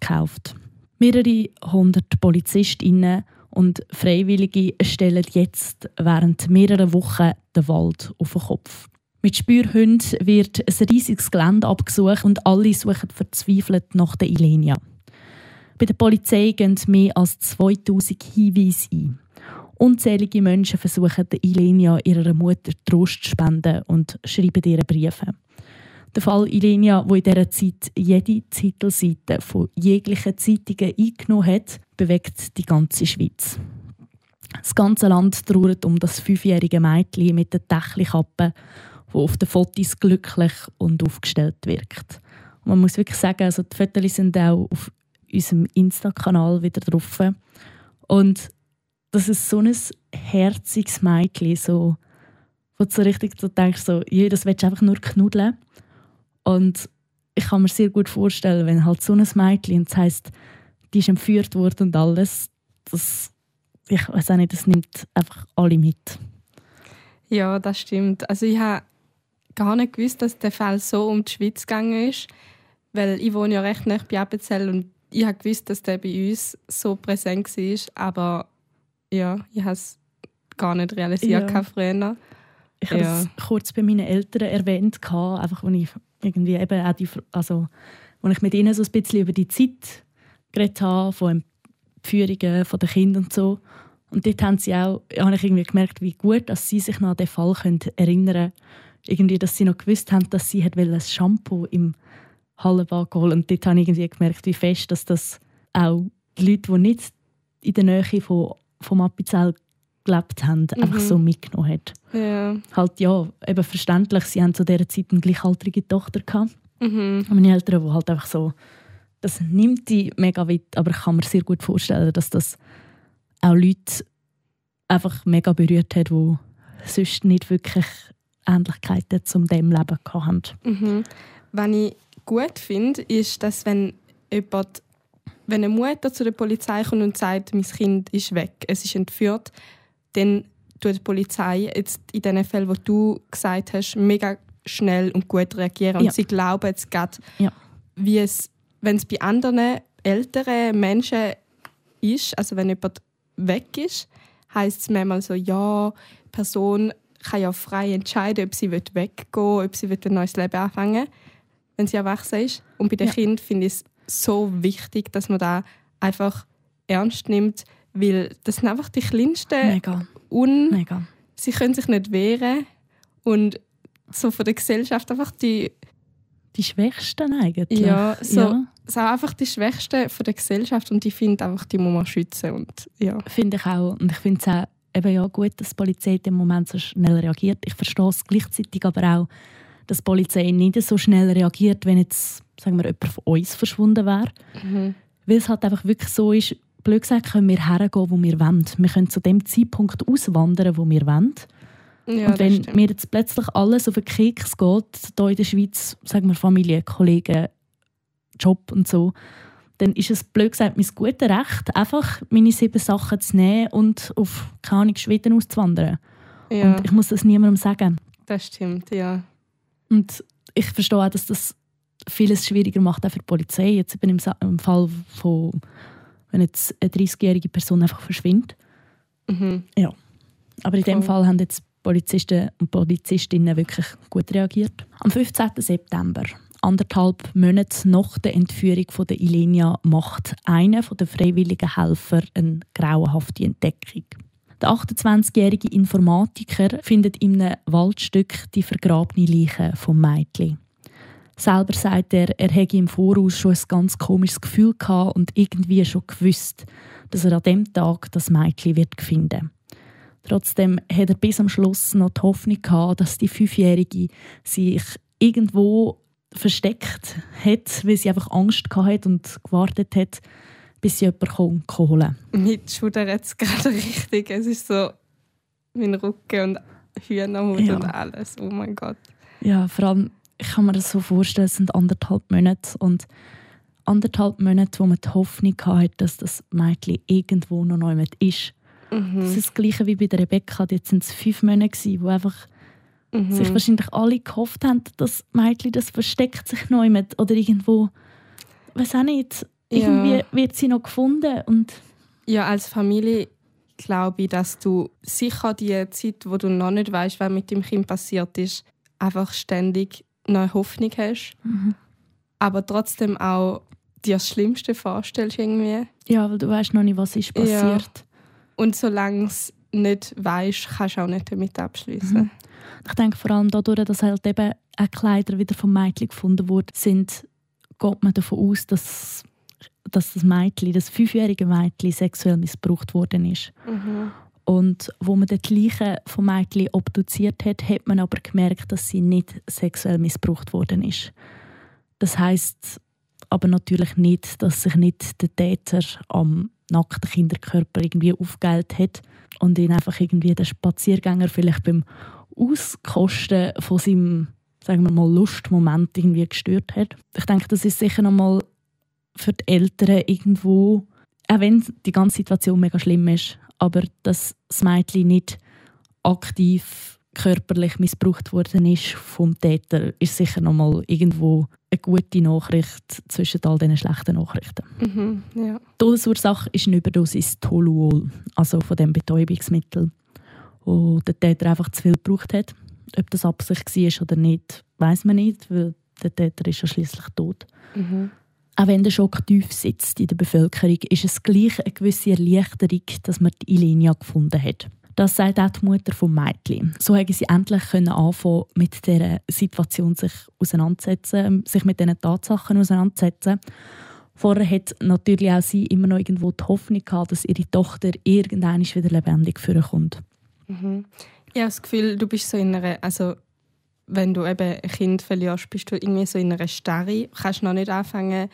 gekauft. Mehrere hundert Polizistinnen und Freiwillige stellen jetzt während mehrerer Wochen den Wald auf den Kopf. Mit Spürhunden wird ein riesiges Gelände abgesucht und alle suchen verzweifelt nach der Ilenia. Bei der Polizei gehen mehr als 2000 Hinweise ein. Unzählige Menschen versuchen der Ilenia ihrer Mutter Trost zu spenden und schreiben ihre Briefe. Der Fall Ilenia, wo in dieser Zeit jede Titelseite von jeglichen Zeitungen eingenommen hat, bewegt die ganze Schweiz. Das ganze Land trauert um das fünfjährige Mädchen mit der Tächelkappe, wo auf den Fotos glücklich und aufgestellt wirkt. Und man muss wirklich sagen, also die Fotos sind auch auf unserem Insta-Kanal wieder drauf. Und das ist so ein herziges Mädchen, so, wo du so richtig so denkst, so, das willst du einfach nur knuddeln. Und ich kann mir sehr gut vorstellen, wenn halt so ein Mädchen, und das heisst, die ist entführt worden und alles, das, ich weiß auch nicht, das nimmt einfach alle mit. Ja, das stimmt. Also ich habe gar nicht gewusst, dass der Fall so um die Schweiz gegangen ist, weil ich wohne ja recht nah bei Appenzell und ich habe gewusst, dass der bei uns so präsent war, aber ja, ich habe es gar nicht realisiert ja. früher. Ich habe ja. das kurz bei meinen Eltern erwähnt, einfach als ich irgendwie eben auch die, also als ich mit ihnen so ein bisschen über die Zeit geredet habe, von Führungen von den Kindern und so. Und dort haben sie auch, habe ich irgendwie gemerkt, wie gut dass sie sich noch an den Fall können erinnern können. Irgendwie, dass sie noch gewusst haben, dass sie ein Shampoo im Hallenbad holen Und dort habe ich irgendwie gemerkt, wie fest dass das auch die Leute, die nicht in der Nähe von, vom Appenzell gelebt haben, mhm. einfach so mitgenommen hat. Ja. Halt ja, eben verständlich, sie haben zu dieser Zeit eine gleichaltrige Tochter gehabt. Mhm. Meine Eltern, die halt einfach so, das nimmt die mega weit, aber ich kann mir sehr gut vorstellen, dass das auch Leute einfach mega berührt hat, die sonst nicht wirklich Ähnlichkeiten zum dem Leben hatten. Mhm. Was ich gut finde, ist, dass wenn jemand wenn eine Mutter zu der Polizei kommt und sagt, mein Kind ist weg, es ist entführt, dann tut die Polizei jetzt in den Fällen, wo du gesagt hast, mega schnell und gut reagieren. Und ja. sie glauben jetzt gerade, ja. wie es, wenn es bei anderen älteren Menschen ist, also wenn jemand weg ist, heißt es manchmal so, ja, die Person kann ja frei entscheiden, ob sie weggehen will, ob sie ein neues Leben anfangen will, wenn sie erwachsen ist. Und bei den ja. Kindern finde ich es so wichtig, dass man da einfach ernst nimmt, weil das sind einfach die kleinsten Mega. Un Mega. Sie können sich nicht wehren und so von der Gesellschaft einfach die die Schwächsten eigentlich. Ja, so, ja. so einfach die Schwächsten von der Gesellschaft und ich finde einfach, die muss man schützen und ja. Finde ich auch und ich finde es auch eben ja gut, dass die Polizei im Moment so schnell reagiert. Ich verstehe es gleichzeitig aber auch, dass die Polizei nicht so schnell reagiert, wenn jetzt sagen wir, jemand von uns verschwunden wäre. Mhm. Weil es halt einfach wirklich so ist, blöd gesagt, können wir hergehen, wo wir wollen. Wir können zu dem Zeitpunkt auswandern, wo wir wollen. Ja, und wenn mir jetzt plötzlich alles auf den Keks geht, hier in der Schweiz, sagen wir Familie, Kollegen, Job und so, dann ist es blöd gesagt mein gutes Recht, einfach meine sieben Sachen zu nehmen und auf keine Ahnung, Schweden auszuwandern. Ja. Und ich muss das niemandem sagen. Das stimmt, ja. Und ich verstehe auch, dass das vieles schwieriger macht auch für die Polizei. Jetzt ich im Fall von, wenn jetzt eine 30-jährige Person einfach verschwindet. Mhm. Ja. Aber in dem Fall haben jetzt Polizisten und Polizistinnen wirklich gut reagiert. Am 15. September, anderthalb Monate nach der Entführung von der Ilenia, macht einer der freiwilligen Helfer eine grauenhafte Entdeckung. Der 28-jährige Informatiker findet in einem Waldstück die vergrabene Leiche vom Mädchen. Selber sagt er, er hätte im Voraus schon ein ganz komisches Gefühl gehabt und irgendwie schon gewusst, dass er an dem Tag das Mädchen wird finden. Trotzdem hat er bis am Schluss noch die Hoffnung gehabt, dass die Fünfjährige sich irgendwo versteckt hat, weil sie einfach Angst hatte und gewartet hat, bis sie jemanden holen kann. Mit schudert es gerade richtig. Es ist so mein Rücken und Hühnerhut ja. und alles. Oh mein Gott. Ja, vor allem, ich kann mir das so vorstellen, es sind anderthalb Monate und anderthalb Monate, wo man die Hoffnung hatte, dass das Mädchen irgendwo noch neu ist. Mhm. Das ist das Gleiche wie bei der Rebecca. Jetzt sind es fünf Monate, wo einfach mhm. sich wahrscheinlich alle gehofft haben, dass das Mädchen das versteckt sich neu mit oder irgendwo, weiß auch nicht, irgendwie ja. wird sie noch gefunden und ja, als Familie glaube ich, dass du sicher die Zeit, wo du noch nicht weißt, was mit dem Kind passiert ist, einfach ständig neue Hoffnung hast. Mhm. Aber trotzdem auch dir das Schlimmste vorstellst irgendwie. Ja, weil du weißt noch nicht, was ist passiert. Ja. Und solange es nicht weißt, kannst du auch nicht damit abschließen. Mhm. Ich denke vor allem dadurch, dass halt eben auch Kleider wieder vom Mädchen gefunden wurden, sind, geht man davon aus, dass, dass das Mädchen, das fünfjährige Mädchen, sexuell missbraucht worden ist. Mhm. Und wo man den gleichen vom Mädchen obduziert hat, hat man aber gemerkt, dass sie nicht sexuell missbraucht worden ist. Das heißt aber natürlich nicht, dass sich nicht der Täter am nackten Kinderkörper irgendwie aufgeheilt hat und ihn einfach irgendwie der Spaziergänger vielleicht beim Auskosten von seinem sagen wir mal, Lustmoment irgendwie gestört hat. Ich denke, das ist sicher nochmal für die Eltern irgendwo, auch wenn die ganze Situation mega schlimm ist, aber dass das Mädchen nicht aktiv körperlich missbraucht worden ist vom Täter, ist sicher nochmal irgendwo eine gute Nachricht zwischen all diesen schlechten Nachrichten. Mhm, ja. Die Todesursache ist eine Überdosis Toluol, also von dem Betäubungsmittel, wo der Täter einfach zu viel gebraucht hat. Ob das Absicht war oder nicht, weiß man nicht, weil der Täter ist ja schließlich tot. Mhm. Auch wenn der Schock tief sitzt in der Bevölkerung, ist es gleich eine gewisse Erleichterung, dass man die Ilenia gefunden hat. Das sagt auch die Mutter vom Mädchen. So haben sie endlich können anfangen, mit dieser Situation sich auseinandersetzen, sich mit diesen Tatsachen auseinandersetzen. Vorher hat natürlich auch sie immer noch irgendwo die Hoffnung gehabt, dass ihre Tochter irgendwann wieder lebendig vorkommt. Mhm. Ich habe das Gefühl, du bist so in einer, also wenn du eben ein Kind verlierst, bist du irgendwie so in einer Starre. Du kannst noch nicht anfangen,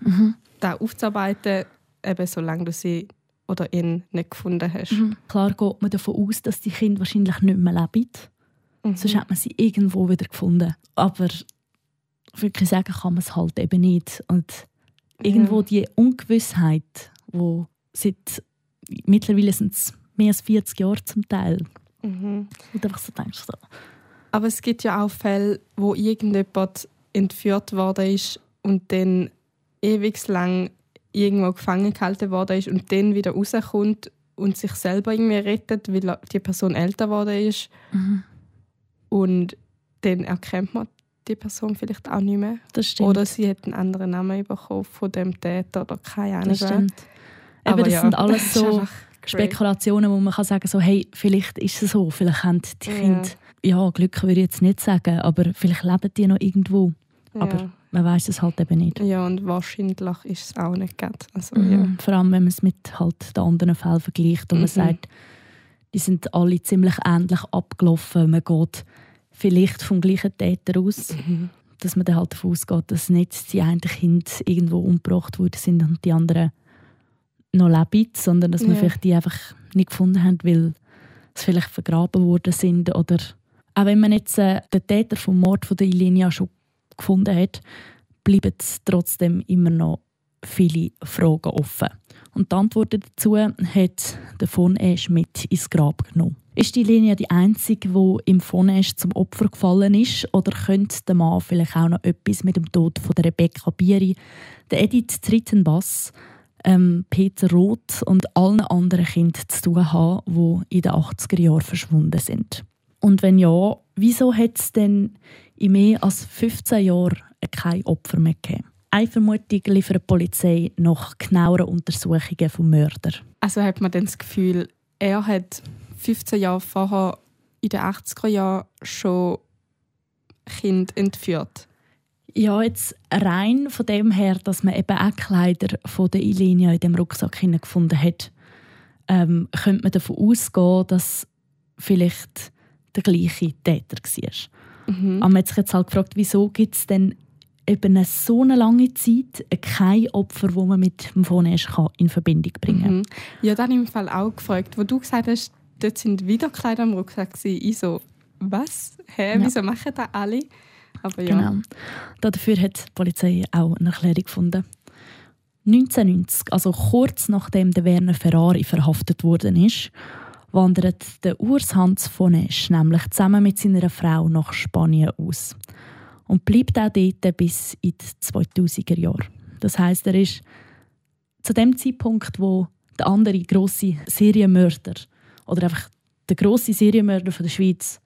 mhm. da aufzuarbeiten, eben solange du sie oder ihn nicht gefunden hast. Mhm. Klar geht man davon aus, dass die Kinder wahrscheinlich nicht mehr leben. Mhm. Sonst hat man sie irgendwo wieder gefunden. Aber wirklich sagen kann man es halt eben nicht. Und irgendwo die Ungewissheit, wo seit mittlerweile sind es mehr als 40 Jahre zum Teil. Mhm. Und einfach so denkst so. Aber es gibt ja auch Fälle, wo irgendjemand entführt worden ist und dann ewig lang irgendwo gefangen gehalten worden ist und dann wieder rauskommt und sich selber irgendwie rettet, weil die Person älter geworden ist. Mhm. Und dann erkennt man die Person vielleicht auch nicht mehr. Das stimmt. Oder sie hat einen anderen Namen bekommen von dem Täter oder keine Ahnung. Das stimmt. Aber Eben, das ja, sind alles so Spekulationen, wo man kann sagen so, hey, vielleicht ist es so, vielleicht haben die Kinder, ja, ja Glück würde ich jetzt nicht sagen, aber vielleicht leben die noch irgendwo. Ja. Aber man weiß es halt eben nicht. Ja, und wahrscheinlich ist es auch nicht gut. Also, mhm. ja. Vor allem, wenn man es mit halt den anderen Fällen vergleicht und mhm. man sagt, die sind alle ziemlich ähnlich abgelaufen. Man geht vielleicht vom gleichen Täter aus, mhm. dass man dann halt davon ausgeht, dass nicht die einen Kinder irgendwo umgebracht worden sind und die anderen noch leben, sondern dass man ja. vielleicht die einfach nicht gefunden hat, weil sie vielleicht vergraben worden sind oder auch wenn man jetzt äh, den Täter vom Mord von der Ilinia schon gefunden hat, bleiben trotzdem immer noch viele Fragen offen. Und die Antwort dazu hat der von Esch mit ins Grab genommen. Ist die Linie die einzige, die im von Esch zum Opfer gefallen ist? Oder könnte der Mann vielleicht auch noch etwas mit dem Tod von der Rebecca Bieri, der Edith Trittenbass, ähm, Peter Roth und allen anderen Kindern zu tun haben, die in den 80er Jahren verschwunden sind? Und wenn ja, wieso hat es denn in mehr als 15 Jahren kein Opfer mehr gegeben. Eine Vermutung liefert die Polizei nach genaueren Untersuchungen vom Mörder. Also hat man dann das Gefühl, er hat 15 Jahre vorher in den 80er Jahren schon Kind entführt? Ja, jetzt rein von dem her, dass man eben auch Kleider von der Ilenia in dem Rucksack gefunden hat, ähm, könnte man davon ausgehen, dass vielleicht der gleiche Täter war. Mhm. Aber man hat sich jetzt halt gefragt, wieso gibt es denn eben eine so eine lange Zeit kein Opfer, wo man mit dem Phonesch in Verbindung bringen kann. Mhm. Ja, dann im Fall auch gefragt, wo du gesagt hast, dort sind wieder Kleider am Rucksack. Ich so, was? Hä, ja. wieso machen das alle? Aber ja. Genau. Dafür hat die Polizei auch eine Erklärung gefunden. 1990, also kurz nachdem der Werner Ferrari verhaftet worden ist, wandert der Urs Hans von Esch nämlich zusammen mit seiner Frau nach Spanien aus und bleibt auch dort bis in die 2000er Jahre. Das heißt, er ist zu dem Zeitpunkt, wo der andere große Serienmörder oder einfach der große Serienmörder von der Schweiz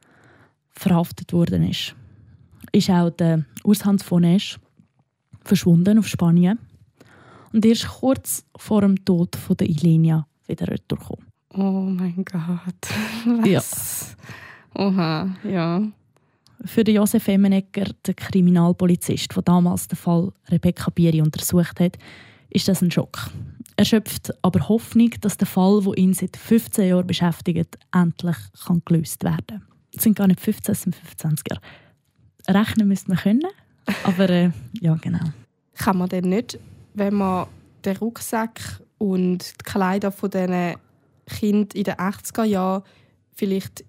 verhaftet worden ist, ist auch der Urs Hans von Esch verschwunden auf Spanien und erst kurz vor dem Tod von der Ilenia wieder retourgekommen. Oh mein Gott. Was? Ja. Oha, ja. Für den Josef Emmenegger, den Kriminalpolizist, der damals den Fall Rebecca Bieri untersucht hat, ist das ein Schock. Er schöpft aber Hoffnung, dass der Fall, der ihn seit 15 Jahren beschäftigt, endlich kann gelöst werden kann. Es sind gar nicht 15, es sind 25 Jahre. Rechnen müsste man können, aber äh, ja, genau. Kann man denn nicht, wenn man den Rucksack und die Kleider von diesen Kind in den 80er Jahren vielleicht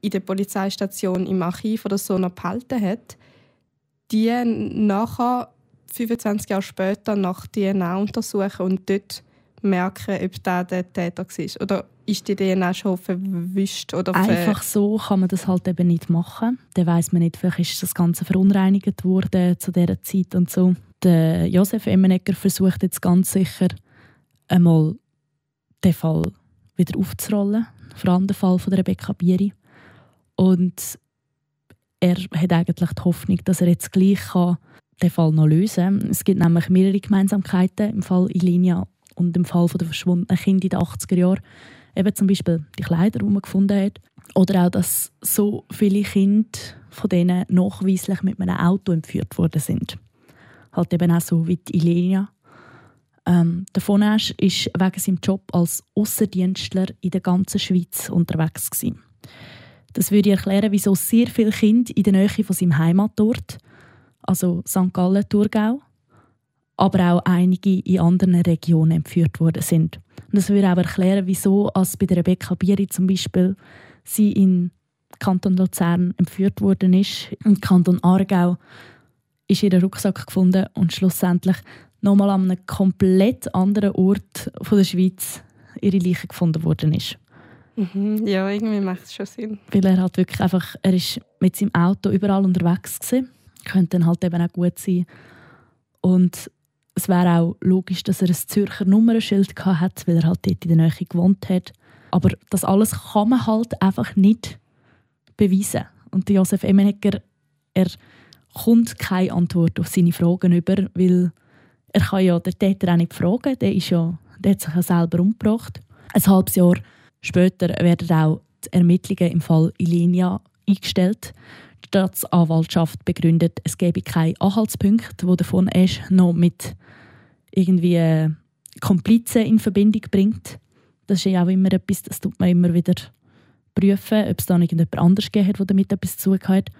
in der Polizeistation im Archiv oder so noch behalten hat, die nachher 25 Jahre später nach DNA untersuchen und dort merken, ob das der Täter war? Oder ist die DNA schon verwischt? Oder Einfach so kann man das halt eben nicht machen. Dann weiß man nicht, vielleicht ist das Ganze verunreinigt worden zu dieser Zeit und so. Der Josef Emmenegger versucht jetzt ganz sicher einmal den Fall wieder aufzurollen. Vor allem den Fall von Rebecca Bieri. Und er hat eigentlich die Hoffnung, dass er jetzt gleich den Fall noch lösen kann. Es gibt nämlich mehrere Gemeinsamkeiten im Fall Ilinia und im Fall der verschwundenen Kinder in den 80er Jahren. Eben zum Beispiel die Kleider, die man gefunden hat. Oder auch, dass so viele Kinder von denen nachweislich mit einem Auto entführt worden sind. Halt eben auch so wie die Ilenia. Ähm, der Fonash war wegen seinem Job als Außendienstler in der ganzen Schweiz unterwegs. Gewesen. Das würde erklären, wieso sehr viele Kinder in der Nähe von seinem Heimatort, also St. Gallen, Thurgau, aber auch einige in anderen Regionen entführt worden sind. Und das würde auch erklären, wieso als bei Rebecca Bieri zum Beispiel sie in Kanton Luzern entführt worden ist. Im Kanton Aargau ist ihr Rucksack gefunden und schlussendlich nochmal an einem komplett anderen Ort von der Schweiz ihre Leiche gefunden worden ist. Mhm, ja, irgendwie macht es schon Sinn. Weil er halt wirklich einfach, er ist mit seinem Auto überall unterwegs gewesen. Könnte dann halt eben auch gut sein. Und es wäre auch logisch, dass er ein Zürcher Nummernschild hat, weil er halt dort in der Nähe gewohnt hat. Aber das alles kann man halt einfach nicht beweisen. Und Josef Emenegger, er kommt keine Antwort auf seine Fragen über, weil er kann ja den Täter auch nicht fragen. Der, ist ja, der hat sich ja selber umgebracht. Ein halbes Jahr später werden auch die Ermittlungen im Fall Ilinia eingestellt. Die Staatsanwaltschaft begründet, es gebe keine Anhaltspunkte, wo davon Esch noch mit irgendwie äh, Komplizen in Verbindung bringt. Das ist ja auch immer etwas, das tut man immer wieder prüfen, ob es da irgendjemand anders gegeben hat, der damit etwas zu hat.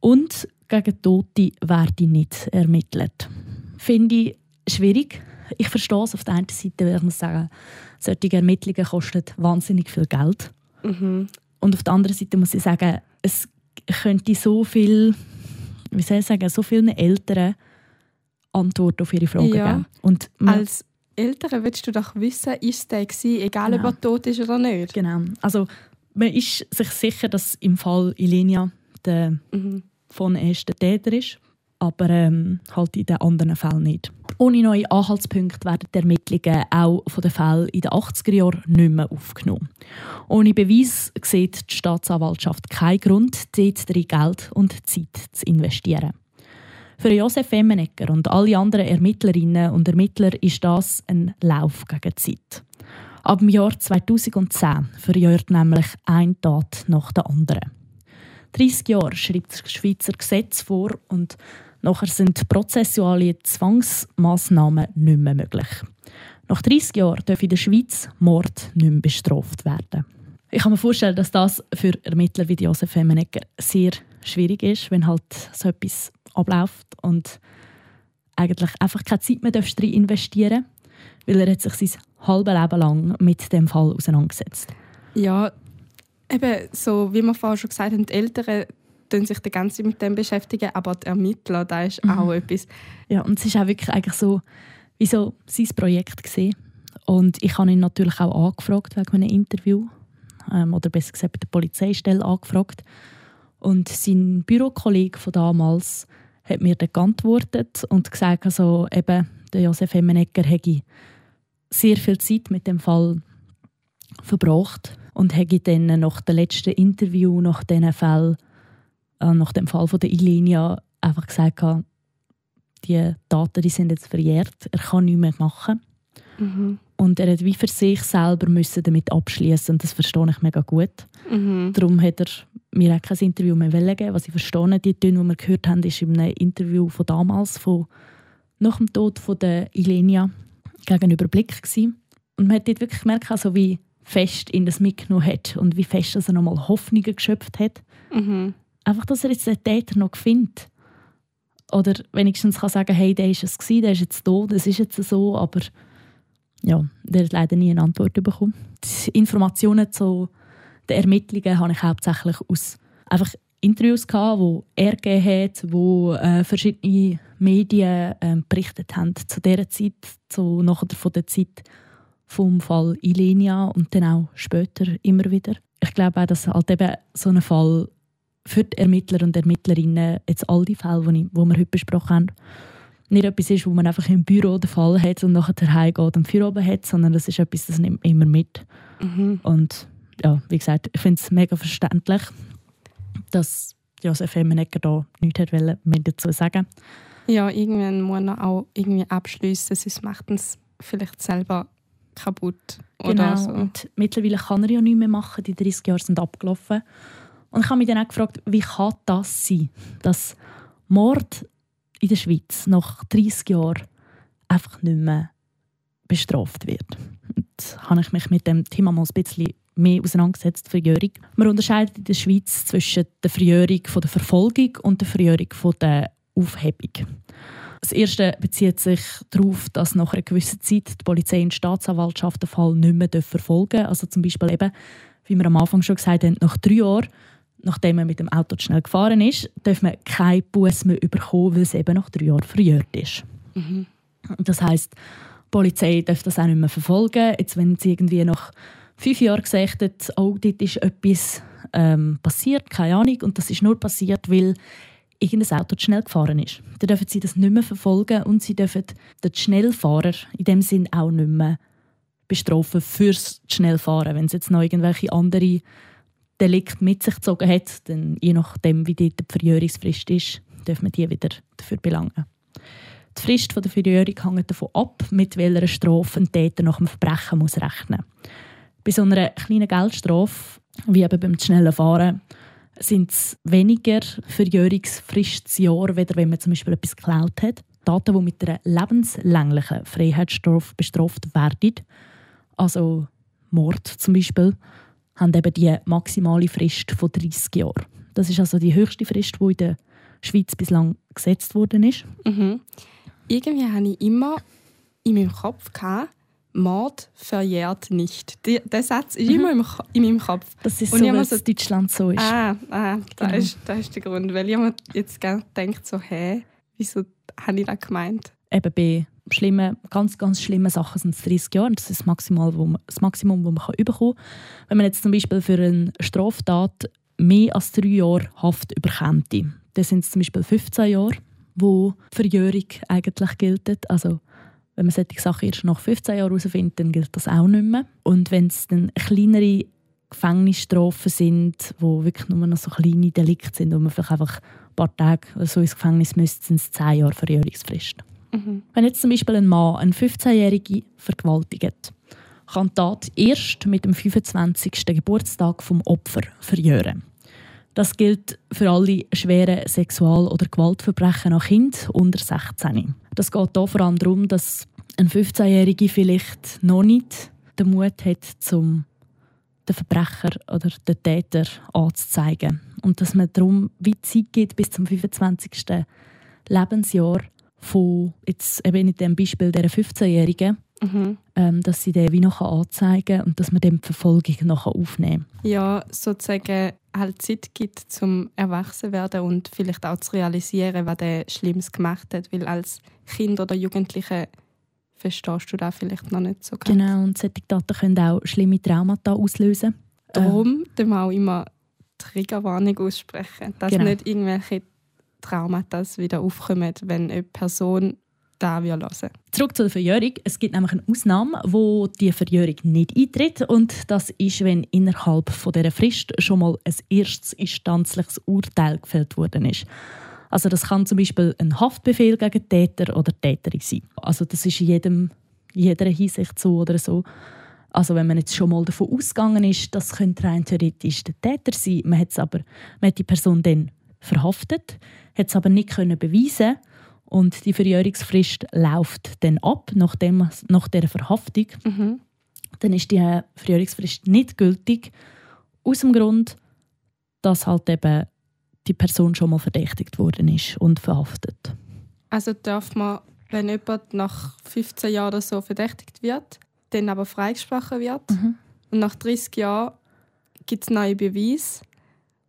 Und gegen Tote werde nicht ermittelt. Finde ich schwierig. Ich verstehe es auf der einen Seite, weil ich muss sagen, solche Ermittlungen kosten wahnsinnig viel Geld. Mhm. Und auf der anderen Seite muss ich sagen, es könnte so viel, wie soll ich sagen, so vielen Eltern Antworten auf ihre Fragen ja. geben. Und Als Eltern willst du doch wissen, ist der gewesen, egal genau. ob er tot ist oder nicht. Genau. Also man ist sich sicher, dass im Fall Ilenia der mhm. von ersten Täter ist aber ähm, halt in den anderen Fällen nicht. Ohne neue Anhaltspunkte werden die Ermittlungen auch von den Fällen in den 80er Jahren nicht mehr aufgenommen. Ohne Beweis sieht die Staatsanwaltschaft keinen Grund, dort drin Geld und Zeit zu investieren. Für Josef Emmenegger und alle anderen Ermittlerinnen und Ermittler ist das ein Lauf gegen die Zeit. Ab dem Jahr 2010 verjährt nämlich ein Tat nach der anderen. 30 Jahre schreibt das Schweizer Gesetz vor und Nachher sind prozessuale Zwangsmaßnahmen nicht mehr möglich. Nach 30 Jahren darf in der Schweiz Mord nicht mehr bestraft werden. Ich kann mir vorstellen, dass das für Ermittler wie Josef Femmenegger sehr schwierig ist, wenn halt so etwas abläuft und eigentlich einfach keine Zeit mehr rein investieren weil er hat sich sein halbes Leben lang mit dem Fall auseinandergesetzt. Ja, eben so, wie wir vorhin schon gesagt haben, die Eltern tun sich die ganze Zeit mit dem beschäftigen, aber die Ermittler, da ist mhm. auch etwas. Ja, und es ist auch wirklich eigentlich so, wie so sein Projekt gesehen. Und ich habe ihn natürlich auch angefragt wegen einem Interview ähm, oder besser gesagt bei der Polizeistelle angefragt. Und sein Bürokollege von damals hat mir dann geantwortet und gesagt, also eben, der Josef Emmenegger hätte sehr viel Zeit mit dem Fall verbracht und hätte dann nach dem letzten Interview, nach diesen Fall, nach dem Fall von der Ilenia, einfach gesagt, die Daten die sind jetzt verjährt, er kann nichts mehr machen. Mhm. Und er hat wie für sich selber müssen damit abschließen und das verstehe ich mega gut. Mhm. Darum hat er mir auch kein Interview mehr geben Was ich verstehe, die Töne, die wir gehört haben, ist in einem Interview von damals, von nach dem Tod von der Ilenia, gegenüber Blick gewesen. Und man hat dort wirklich gemerkt, also wie fest ihn das mitgenommen hat und wie fest er nochmal Hoffnungen geschöpft hat. Mhm. Einfach, dass er jetzt den Täter noch findet. Oder wenigstens kann sagen, hey, der ist es gewesen, der ist jetzt tot, das ist jetzt so, aber ja, der hat leider nie eine Antwort bekommen. Die Informationen zu den Ermittlungen habe ich hauptsächlich aus einfach Interviews gehabt, wo er gegeben hat, wo äh, verschiedene Medien äh, berichtet haben zu dieser Zeit, zu nachher von der Zeit vom Fall Ilenia und dann auch später immer wieder. Ich glaube auch, dass halt eben so ein Fall für die Ermittler und Ermittlerinnen, jetzt all die Fälle, die, wir heute besprochen haben, nicht etwas ist, wo man einfach im Büro den Fall hat und nachher heimgeht und für oben hat, sondern das ist etwas, das nimmt man immer mit. Mhm. Und ja, wie gesagt, ich finde es mega verständlich, dass Josef Emmenegger da nichts wollte, mehr dazu sagen. Ja, irgendwann muss er auch irgendwie abschließen, sonst macht es vielleicht selber kaputt. Oder genau, so. und mittlerweile kann er ja nichts mehr machen, die 30 Jahre sind abgelaufen. Und ich habe mich dann auch gefragt, wie kann das sein, dass Mord in der Schweiz nach 30 Jahren einfach nicht mehr bestraft wird. Und habe ich mich mit dem Thema mal ein bisschen mehr auseinandergesetzt, Verjährung. Man unterscheidet in der Schweiz zwischen der Verjährung von der Verfolgung und der Verjährung von der Aufhebung. Das erste bezieht sich darauf, dass nach einer gewissen Zeit die Polizei und die Staatsanwaltschaft den Fall nicht mehr verfolgen dürfen. Also zum Beispiel eben, wie wir am Anfang schon gesagt haben, nach drei Jahren, nachdem man mit dem Auto schnell gefahren ist, darf man keinen Bus mehr bekommen, weil es eben nach drei Jahren verjährt ist. Mhm. Das heißt, die Polizei darf das auch nicht mehr verfolgen. Jetzt, wenn sie irgendwie nach fünf Jahren gesagt hat, oh, dort ist etwas ähm, passiert, keine Ahnung, und das ist nur passiert, weil irgendein Auto zu schnell gefahren ist. Dann dürfen sie das nicht mehr verfolgen und sie dürfen den Schnellfahrer in dem Sinn auch nicht mehr bestrafen fürs Schnellfahren. Wenn es jetzt noch irgendwelche andere Delikte mit sich gezogen hat, dann je nachdem, wie die Verjährungsfrist ist, dürfen wir die wieder dafür belangen. Die Frist der Verjährung hängt davon ab, mit welcher Strafe ein Täter nach dem Verbrechen muss rechnen muss. Bei so einer kleinen Geldstrafe, wie eben beim schnellen Fahren, sind es weniger Verjährungsfristjahre, weder wenn man zum Beispiel etwas geklaut hat. Daten, die mit einer lebenslänglichen Freiheitsstrafe bestraft werden, also Mord zum Beispiel, haben eben die maximale Frist von 30 Jahren. Das ist also die höchste Frist, die in der Schweiz bislang gesetzt worden ist. Mhm. Irgendwie hatte ich immer in meinem Kopf, gehabt, Mord verjährt nicht. Die, der Satz ist mhm. immer im, in meinem Kopf. Das ist und so, weil so, Deutschland so ist. Ah, ah genau. das, ist, das ist der Grund. Weil jemand jetzt denkt so, hä, wieso habe ich das gemeint? Eben bei schlimmen, ganz, ganz schlimmen Sachen sind es 30 Jahre. Das ist das, Maximal, wo man, das Maximum, das man kann bekommen kann. Wenn man jetzt zum Beispiel für eine Straftat mehr als drei Jahre Haft überkommt, dann sind es zum Beispiel 15 Jahre, wo Verjährung eigentlich gilt. Also wenn man solche Sachen erst nach 15 Jahren herausfindet, dann gilt das auch nicht mehr. Und wenn es dann kleinere Gefängnisstrafen sind, wo wirklich nur noch so kleine Delikte sind, wo man vielleicht einfach ein paar Tage so ins Gefängnis müsste, sind es 10 Jahre Verjährungsfrist. Mhm. Wenn jetzt zum Beispiel ein Mann einen 15-Jährigen vergewaltigt, kann die Tat erst mit dem 25. Geburtstag vom Opfer verjähren. Das gilt für alle schweren Sexual- oder Gewaltverbrechen an Kindern unter 16. Das geht hier vor allem darum, dass ein 15-Jähriger vielleicht noch nicht den Mut hat, zum den Verbrecher oder den Täter anzuzeigen. Und dass man darum wie Zeit gibt bis zum 25. Lebensjahr von, jetzt eben in dem Beispiel der 15-Jährigen, Mhm. ähm, dass sie den wie noch anzeigen kann und dass man dem die Verfolgung noch aufnehmen kann. Ja, sozusagen halt Zeit gibt zum Erwachsenwerden und vielleicht auch zu realisieren, was der Schlimmes gemacht hat. Weil als Kind oder Jugendliche verstehst du das vielleicht noch nicht so ganz. Genau, und solche Daten können auch schlimme Traumata auslösen. Darum ähm. wir auch immer Triggerwarnung aussprechen, dass Genau. nicht irgendwelche Traumata wieder aufkommen, wenn eine Person da will hören. Zurück zur Verjährung. Es gibt nämlich eine Ausnahme, wo die Verjährung nicht eintritt. Und das ist, wenn innerhalb dieser Frist schon mal ein erstes instanzliches Urteil gefällt worden ist. Also das kann zum Beispiel ein Haftbefehl gegen Täter oder Täterin sein. Also das ist in jedem, jeder Hinsicht so oder so. Also wenn man jetzt schon mal davon ausgegangen ist, das könnte rein theoretisch der Täter sein, man aber, man hat die Person dann verhaftet, hat es aber nicht können beweisen und die Verjährungsfrist läuft dann ab, nachdem, nach der Verhaftung. Mhm. Dann ist die Verjährungsfrist nicht gültig, aus dem Grund, dass halt eben die Person schon mal verdächtigt worden ist und verhaftet. Also darf man, wenn jemand nach 15 Jahren oder so verdächtigt wird, dann aber freigesprochen wird Mhm. und nach 30 Jahren gibt es neue Beweise,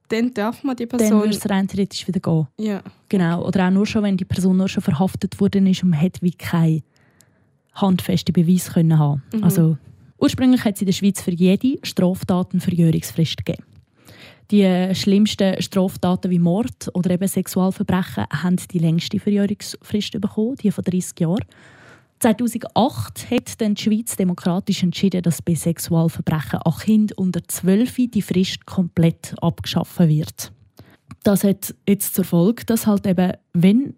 dann darf man die Dann Person... würde es rein theoretisch wieder gehen. ja. Genau. Oder auch nur schon, wenn die Person nur schon verhaftet worden ist und man hat wie keine handfesten Beweis können haben. Mhm. Also ursprünglich hat es in der Schweiz für jede Straftat eine Verjährungsfrist gegeben. Die äh, schlimmsten Straftaten wie Mord oder eben Sexualverbrechen haben die längste Verjährungsfrist bekommen, die von 30 Jahren. 2008 hat dann die Schweiz demokratisch entschieden, dass bei Sexualverbrechen an Kindern unter 12 die Frist komplett abgeschafft wird. Das hat jetzt zur Folge, dass halt eben, wenn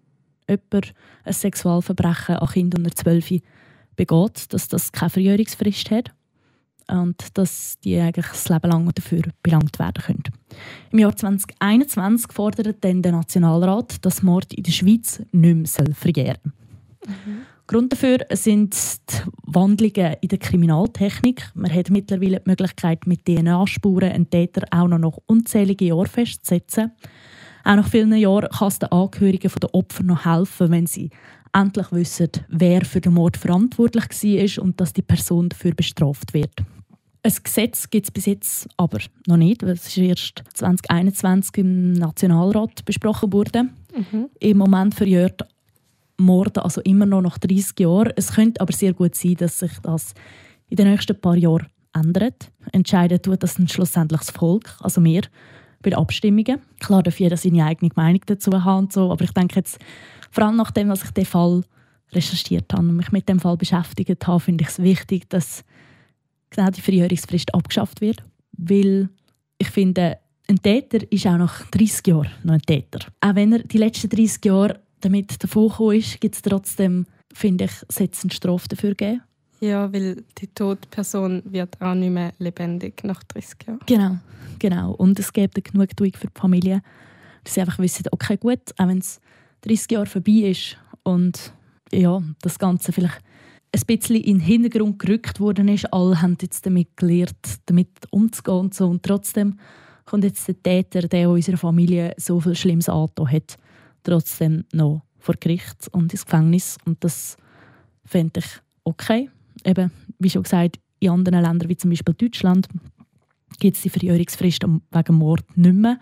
jemand ein Sexualverbrechen an Kindern unter 12 begeht, dass das keine Verjährungsfrist hat und dass die eigentlich das Leben lang dafür belangt werden können. Im Jahr 2021 fordert dann der Nationalrat, dass Mord in der Schweiz nicht mehr verjähren soll. Grund dafür sind die Wandlungen in der Kriminaltechnik. Man hat mittlerweile die Möglichkeit, mit DNA-Spuren einen Täter auch noch nach unzählige Jahre festzusetzen. Auch nach vielen Jahren kann es den Angehörigen der Opfer noch helfen, wenn sie endlich wissen, wer für den Mord verantwortlich war und dass die Person dafür bestraft wird. Ein Gesetz gibt es bis jetzt aber noch nicht, weil es ist erst 2021 im Nationalrat besprochen wurde. Mhm. Im Moment verjährt Morde also immer noch nach 30 Jahren. Es könnte aber sehr gut sein, dass sich das in den nächsten paar Jahren ändert. Entscheiden tut das schlussendlich das Volk, also wir, bei den Abstimmungen. Klar darf jeder seine eigene Meinung dazu haben, so, aber ich denke jetzt, vor allem nachdem, dass ich den Fall recherchiert habe und mich mit dem Fall beschäftigt habe, finde ich es wichtig, dass genau die Verjährungsfrist abgeschafft wird, weil ich finde, ein Täter ist auch nach 30 Jahren noch ein Täter. Auch wenn er die letzten 30 Jahre damit davongekommen ist, gibt es trotzdem, finde ich, eine Strafe dafür geben. ja, weil die tote Person wird auch nicht mehr lebendig nach 30 Jahren. Genau, genau. Und es gibt eine Genugtuung für die Familie, dass sie einfach wissen, okay, gut, auch wenn es 30 Jahre vorbei ist und ja, das Ganze vielleicht ein bisschen in den Hintergrund gerückt worden ist, alle haben jetzt damit gelernt, damit umzugehen und so. Und trotzdem kommt jetzt der Täter, der unserer Familie so viel Schlimmes angetan hat, trotzdem noch vor Gericht und ins Gefängnis. Und das fände ich okay. Eben, wie schon gesagt, in anderen Ländern, wie zum Beispiel Deutschland, gibt es die Verjährungsfrist wegen Mord nicht mehr.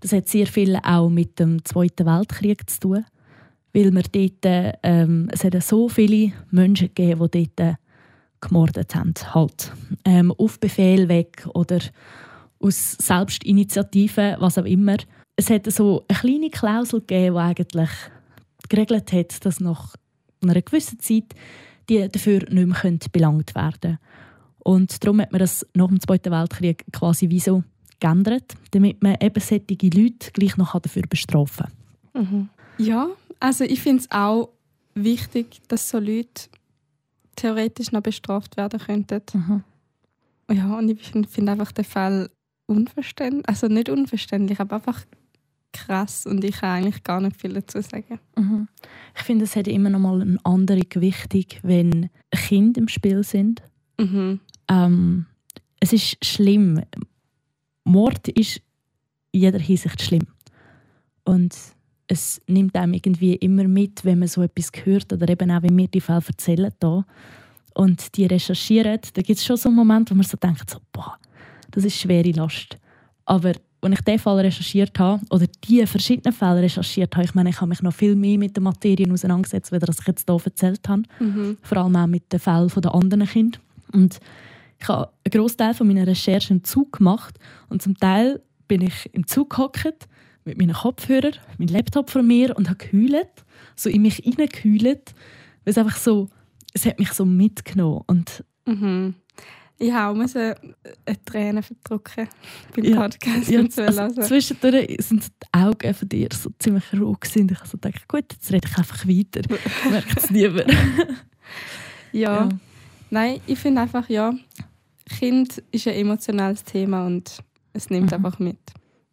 Das hat sehr viel auch mit dem Zweiten Weltkrieg zu tun, weil wir dort, ähm, es hat so viele Menschen gegeben, die dort gemordet haben. Halt. Ähm, auf Befehl weg oder aus Selbstinitiative, was auch immer. Es hat so eine kleine Klausel gegeben, die eigentlich geregelt hat, dass nach einer gewissen Zeit die dafür nicht mehr können belangt werden können. Und darum hat man das nach dem Zweiten Weltkrieg quasi wie so geändert, damit man eben solche Leute gleich noch dafür bestrafen kann. Ja, also ich finde es auch wichtig, dass so Leute theoretisch noch bestraft werden könnten. Mhm. Ja, und ich finde find einfach den Fall unverständlich, also nicht unverständlich, aber einfach krass und ich kann eigentlich gar nicht viel dazu sagen. Mhm. Ich finde, es hat immer noch mal eine andere Gewichtung, wenn Kinder im Spiel sind. Mhm. Ähm, es ist schlimm. Mord ist in jeder Hinsicht schlimm. Und es nimmt einem irgendwie immer mit, wenn man so etwas hört oder eben auch, wenn wir die Fälle erzählen hier und die recherchieren, da gibt es schon so einen Moment, wo man so denkt, so, boah, das ist schwere Last. Aber als ich diesen Fall recherchiert habe, oder die verschiedenen Fälle recherchiert habe, ich meine, ich habe mich noch viel mehr mit den Materien auseinandergesetzt, als ich jetzt hier erzählt habe. Mhm. Vor allem auch mit den Fällen der anderen Kinder. Und ich habe einen grossen Teil von meiner Recherche im Zug gemacht und zum Teil bin ich im Zug gehockt mit meinen Kopfhörern, mit meinem Laptop vor mir und habe geheult, so in mich hineingehüllt, weil es einfach so, es hat mich so mitgenommen und Mhm. Ich habe auch eine Träne verdrücken beim Ja. Podcast. ja, also, zwischendurch sind die Augen von dir so ziemlich roh gewesen. ich habe so gedacht, gut, jetzt rede ich einfach weiter, merkt es niemand. ja. Nein, ich finde einfach, ja, Kind ist ein emotionales Thema und es nimmt Mhm. einfach mit.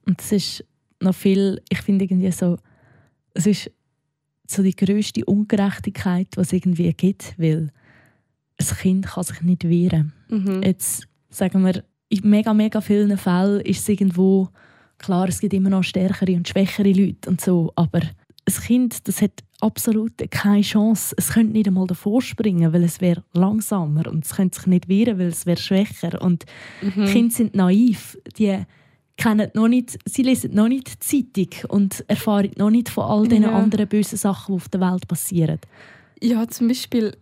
Und es ist noch viel, ich finde irgendwie so, es ist so die grösste Ungerechtigkeit, was es irgendwie gibt, weil ein Kind kann sich nicht wehren. Mhm. Jetzt sagen wir, in mega, mega vielen Fällen ist es irgendwo, klar, es gibt immer noch stärkere und schwächere Leute und so, aber ein Kind, das hat absolut keine Chance. Es könnte nicht einmal davor springen, weil es wäre langsamer und es könnte sich nicht wehren, weil es wäre schwächer und Mhm. Kinder sind naiv. Die kennen noch nicht, sie lesen noch nicht die Zeitung und erfahren noch nicht von all den Ja. anderen bösen Sachen, die auf der Welt passieren. Ja, zum Beispiel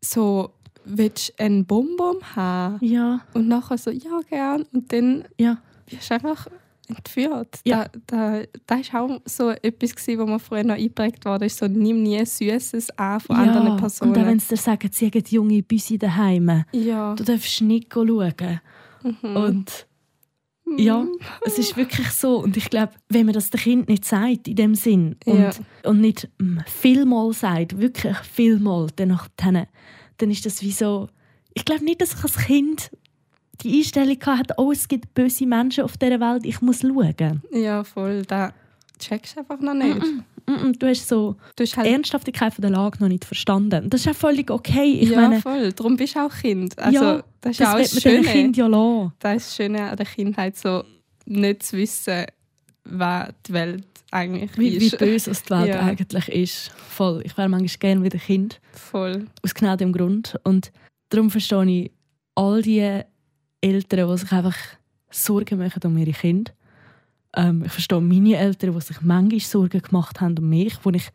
so, willst du einen Bonbon haben? Ja, Und nachher so, ja, gern. Und dann ja. wirst du einfach entführt. Ja. Da, da, das war auch so etwas, gewesen, wo mir früher noch eingeprägt wurde. Ist so, nimm nie Süßes an von ja. anderen Und Personen. dann, wenn sie dir sagen, sie haben junge Büsi daheim, ja. du darfst nicht schauen. Mhm. Und ja, es ist wirklich so. Und ich glaube, wenn man das dem Kind nicht sagt, in dem Sinn, und, Ja. und nicht mm, vielmal sagt, wirklich vielmal, dann, dann, ist das wie so. Ich glaube nicht, dass ich als Kind die Einstellung hatte, oh, es gibt böse Menschen auf dieser Welt, ich muss schauen. Ja, voll. Da checkst du einfach noch nicht. Mm, mm, Du hast so Du hast die halt, Ernsthaftigkeit von der Lage noch nicht verstanden. Das ist auch völlig okay. Ich ja, meine, voll. Darum bist du auch Kind. Also, ja, das ist ja auch das das Schöne. Kind ja lassen. Das ist das Schöne an der Kindheit, so nicht zu wissen, was die Welt eigentlich Wie, wie böse es die Welt Ja. eigentlich ist. Voll. Ich wäre manchmal gerne wieder Kind. Voll. Aus genau dem Grund. Und darum verstehe ich all die Eltern, die sich einfach Sorgen machen um ihre Kinder. Ähm, ich verstehe meine Eltern, die sich manchmal Sorgen gemacht haben um mich, wo ich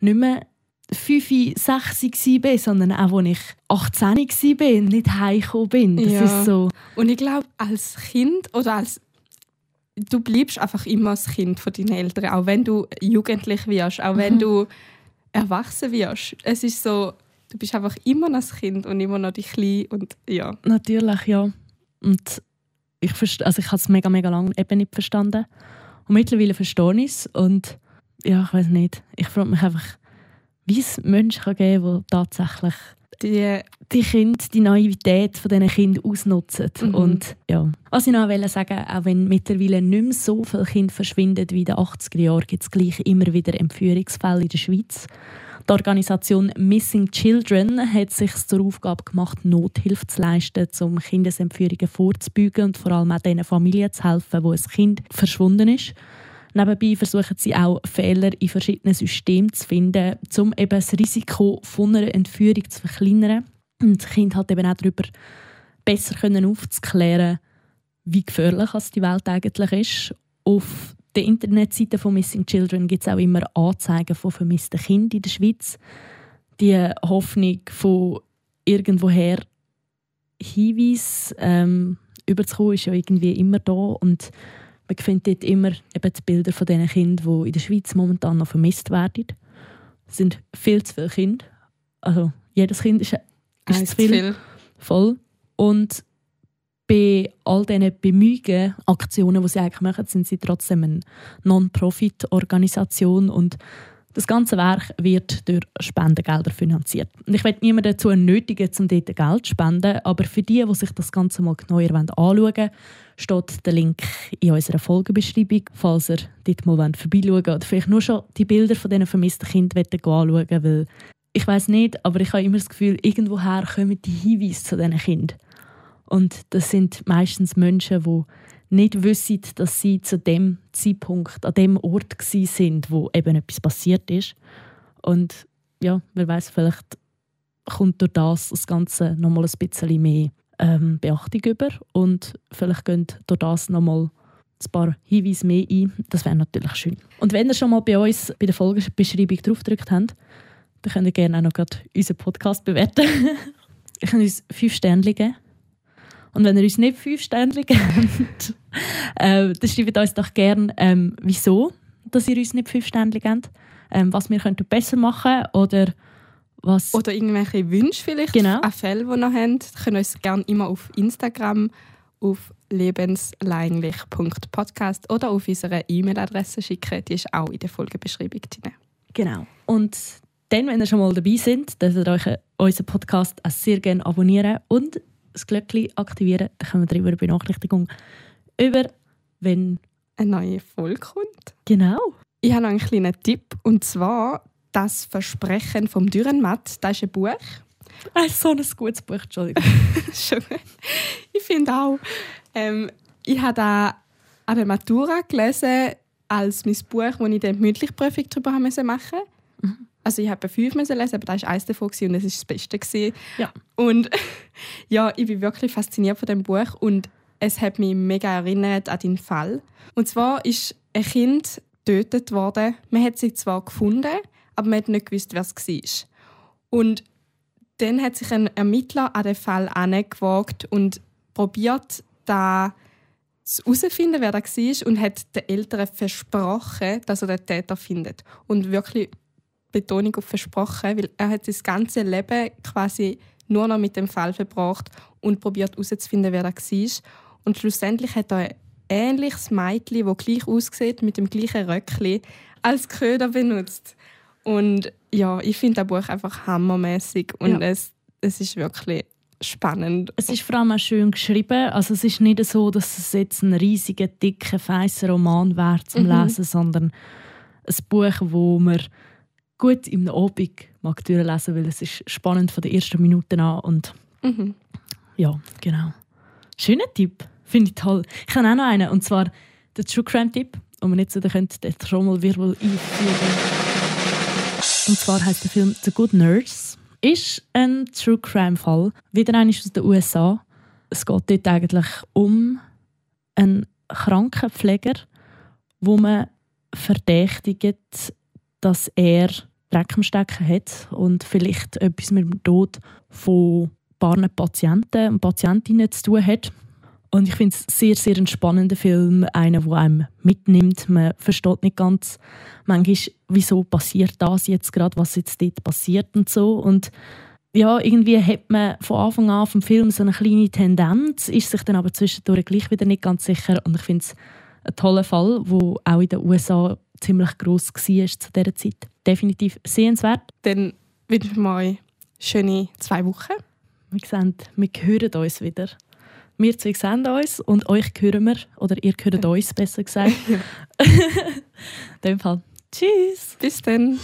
nicht mehr 5, 6 war, sondern auch als ich 18 war und nicht heimgekommen bin. Das Ja. ist so... Und ich glaube, als Kind oder als du bleibst einfach immer das Kind von deinen Eltern, auch wenn du jugendlich wirst, auch wenn Mhm. du erwachsen wirst. Es ist so, du bist einfach immer noch das Kind und immer noch die Kleine und ja. Natürlich, ja. Und ich, also ich habe es mega, mega lange eben nicht verstanden. Und mittlerweile verstehe ich es. Und ja, ich weiß nicht. Ich frage mich einfach, wie es Menschen kann geben kann, die tatsächlich Die, die Kinder, die Naivität von diesen Kindern ausnutzen. Mhm. Und ja. Was ich noch wollte sagen, auch wenn mittlerweile nicht mehr so viele Kinder verschwinden wie in den 80er Jahren, gibt es gleich immer wieder Entführungsfälle in der Schweiz. Die Organisation Missing Children hat sich zur Aufgabe gemacht, Nothilfe zu leisten, um Kindesentführungen vorzubeugen und vor allem auch den Familien zu helfen, wo ein Kind verschwunden ist. Nebenbei versuchen sie auch Fehler in verschiedenen Systemen zu finden, um eben das Risiko von einer Entführung zu verkleinern und das Kind halt eben auch darüber besser können aufzuklären, wie gefährlich die Welt eigentlich ist. Auf der Internetseite von Missing Children gibt es auch immer Anzeigen von vermissten Kindern in der Schweiz. Die Hoffnung von irgendwoher Hinweis ähm, überzukommen, ist ja irgendwie immer da und man findet dort immer eben die Bilder von diesen Kindern, die in der Schweiz momentan noch vermisst werden. Es sind viel zu viele Kinder. Also jedes Kind ist, ist zu viel. Voll. Und bei all diesen Bemühungen, Aktionen, die sie eigentlich machen, sind sie trotzdem eine Non-Profit-Organisation und Das ganze Werk wird durch Spendengelder finanziert. Ich will niemanden dazu nötigen, um dort Geld zu spenden, aber für die, die sich das Ganze mal genauer anschauen wollen, steht der Link in unserer Folgenbeschreibung, falls ihr dort mal vorbeischauen wollt oder vielleicht nur schon die Bilder von diesen vermissten Kindern anschauen wollt, ich weiß nicht, aber ich habe immer das Gefühl, irgendwoher kommen die Hinweise zu diesen Kindern. Und das sind meistens Menschen, die nicht wissen, dass sie zu dem Zeitpunkt an dem Ort sind, wo eben etwas passiert ist. Und ja, wer weiß, vielleicht kommt durch das das Ganze nochmal ein bisschen mehr ähm, Beachtung über und vielleicht gehen durch das nochmal ein paar Hinweise mehr ein. Das wäre natürlich schön. Und wenn ihr schon mal bei uns bei der Folgenbeschreibung draufgedrückt habt, dann könnt ihr gerne auch noch unseren Podcast bewerten. ihr könnt uns fünf Sterne geben und wenn ihr uns nicht fünf Sterne gebt, äh, dann schreibt uns doch gerne, ähm, wieso dass ihr uns nicht fünf Sterne gebt, ähm, was wir könnten besser machen oder was... Oder irgendwelche Wünsche vielleicht genau. an Fälle, die noch haben, können uns gerne immer auf Instagram auf lebenslänglich.podcast oder auf unsere E-Mail-Adresse schicken. Die ist auch in der Folgebeschreibung drin. Genau. Und dann, wenn ihr schon mal dabei seid, dürft ihr euch unseren Podcast auch sehr gerne abonnieren und das Glöckchen aktivieren, dann kommen wir darüber Benachrichtigung über, wenn eine neue Folge kommt. Genau. Ich habe noch einen kleinen Tipp und zwar das Versprechen vom Dürrenmatt. Das ist ein Buch. Das ist so ein gutes Buch, Entschuldigung. Schon. Ich finde auch. Ähm, ich habe da an der Matura gelesen als mein Buch, wo ich dann mündlich Prüfung darüber machen musste. Mhm. Also ich habe fünf lesen, aber da war eins davon und das war das Beste. Ja. Und ja, ich bin wirklich fasziniert von dem Buch und es hat mich mega erinnert an den Fall. Und zwar ist ein Kind getötet worden. Man hat sie zwar gefunden, aber man hat nicht gewusst, wer es war. Und dann hat sich ein Ermittler an den Fall angewagt und probiert, da herauszufinden, wer das war und hat den Eltern versprochen, dass er den Täter findet. Und wirklich Betonung auf versprochen, weil er hat sein ganzes Leben quasi nur noch mit dem Fall verbracht und probiert herauszufinden, wer das war. Und schlussendlich hat er ein ähnliches Mädchen, das gleich aussieht, mit dem gleichen Röckchen, als Köder benutzt. Und ja, ich finde das Buch einfach hammermäßig und ja. es, es ist wirklich spannend. Es ist vor allem auch schön geschrieben. Also es ist nicht so, dass es jetzt ein riesiger, dicker, feiser Roman wäre zum mhm. Lesen, sondern ein Buch, wo man gut im Abend mag durchlesen, weil es ist spannend von den ersten Minuten an und mhm. ja, genau. Schöner Tipp, finde ich toll. Ich habe auch noch einen, und zwar der True Crime Tipp, und man nicht so den Trommelwirbel einführen. Und zwar heißt der Film The Good Nurse. Ist ein True Crime Fall, wieder einmal aus den USA. Es geht dort eigentlich um einen Krankenpfleger, wo man verdächtigt, dass er Dreck am Stecken hat und vielleicht etwas mit dem Tod von paar Patienten und Patientinnen zu tun hat. Und ich finde es sehr, sehr ein spannender Film, einer, der einem mitnimmt. Man versteht nicht ganz manchmal, wieso passiert das jetzt gerade, was jetzt dort passiert und so. Und ja, irgendwie hat man von Anfang an vom Film so eine kleine Tendenz, ist sich dann aber zwischendurch gleich wieder nicht ganz sicher. Und ich finde es ein toller Fall, der auch in den USA ziemlich gross war zu dieser Zeit. Definitiv sehenswert. Dann wünschen wir euch schöne zwei Wochen. Wir sehen, wir hören uns wieder. Wir zwei sehen uns und euch hören wir, oder ihr hört uns, besser gesagt. In dem Fall. Tschüss. Bis dann.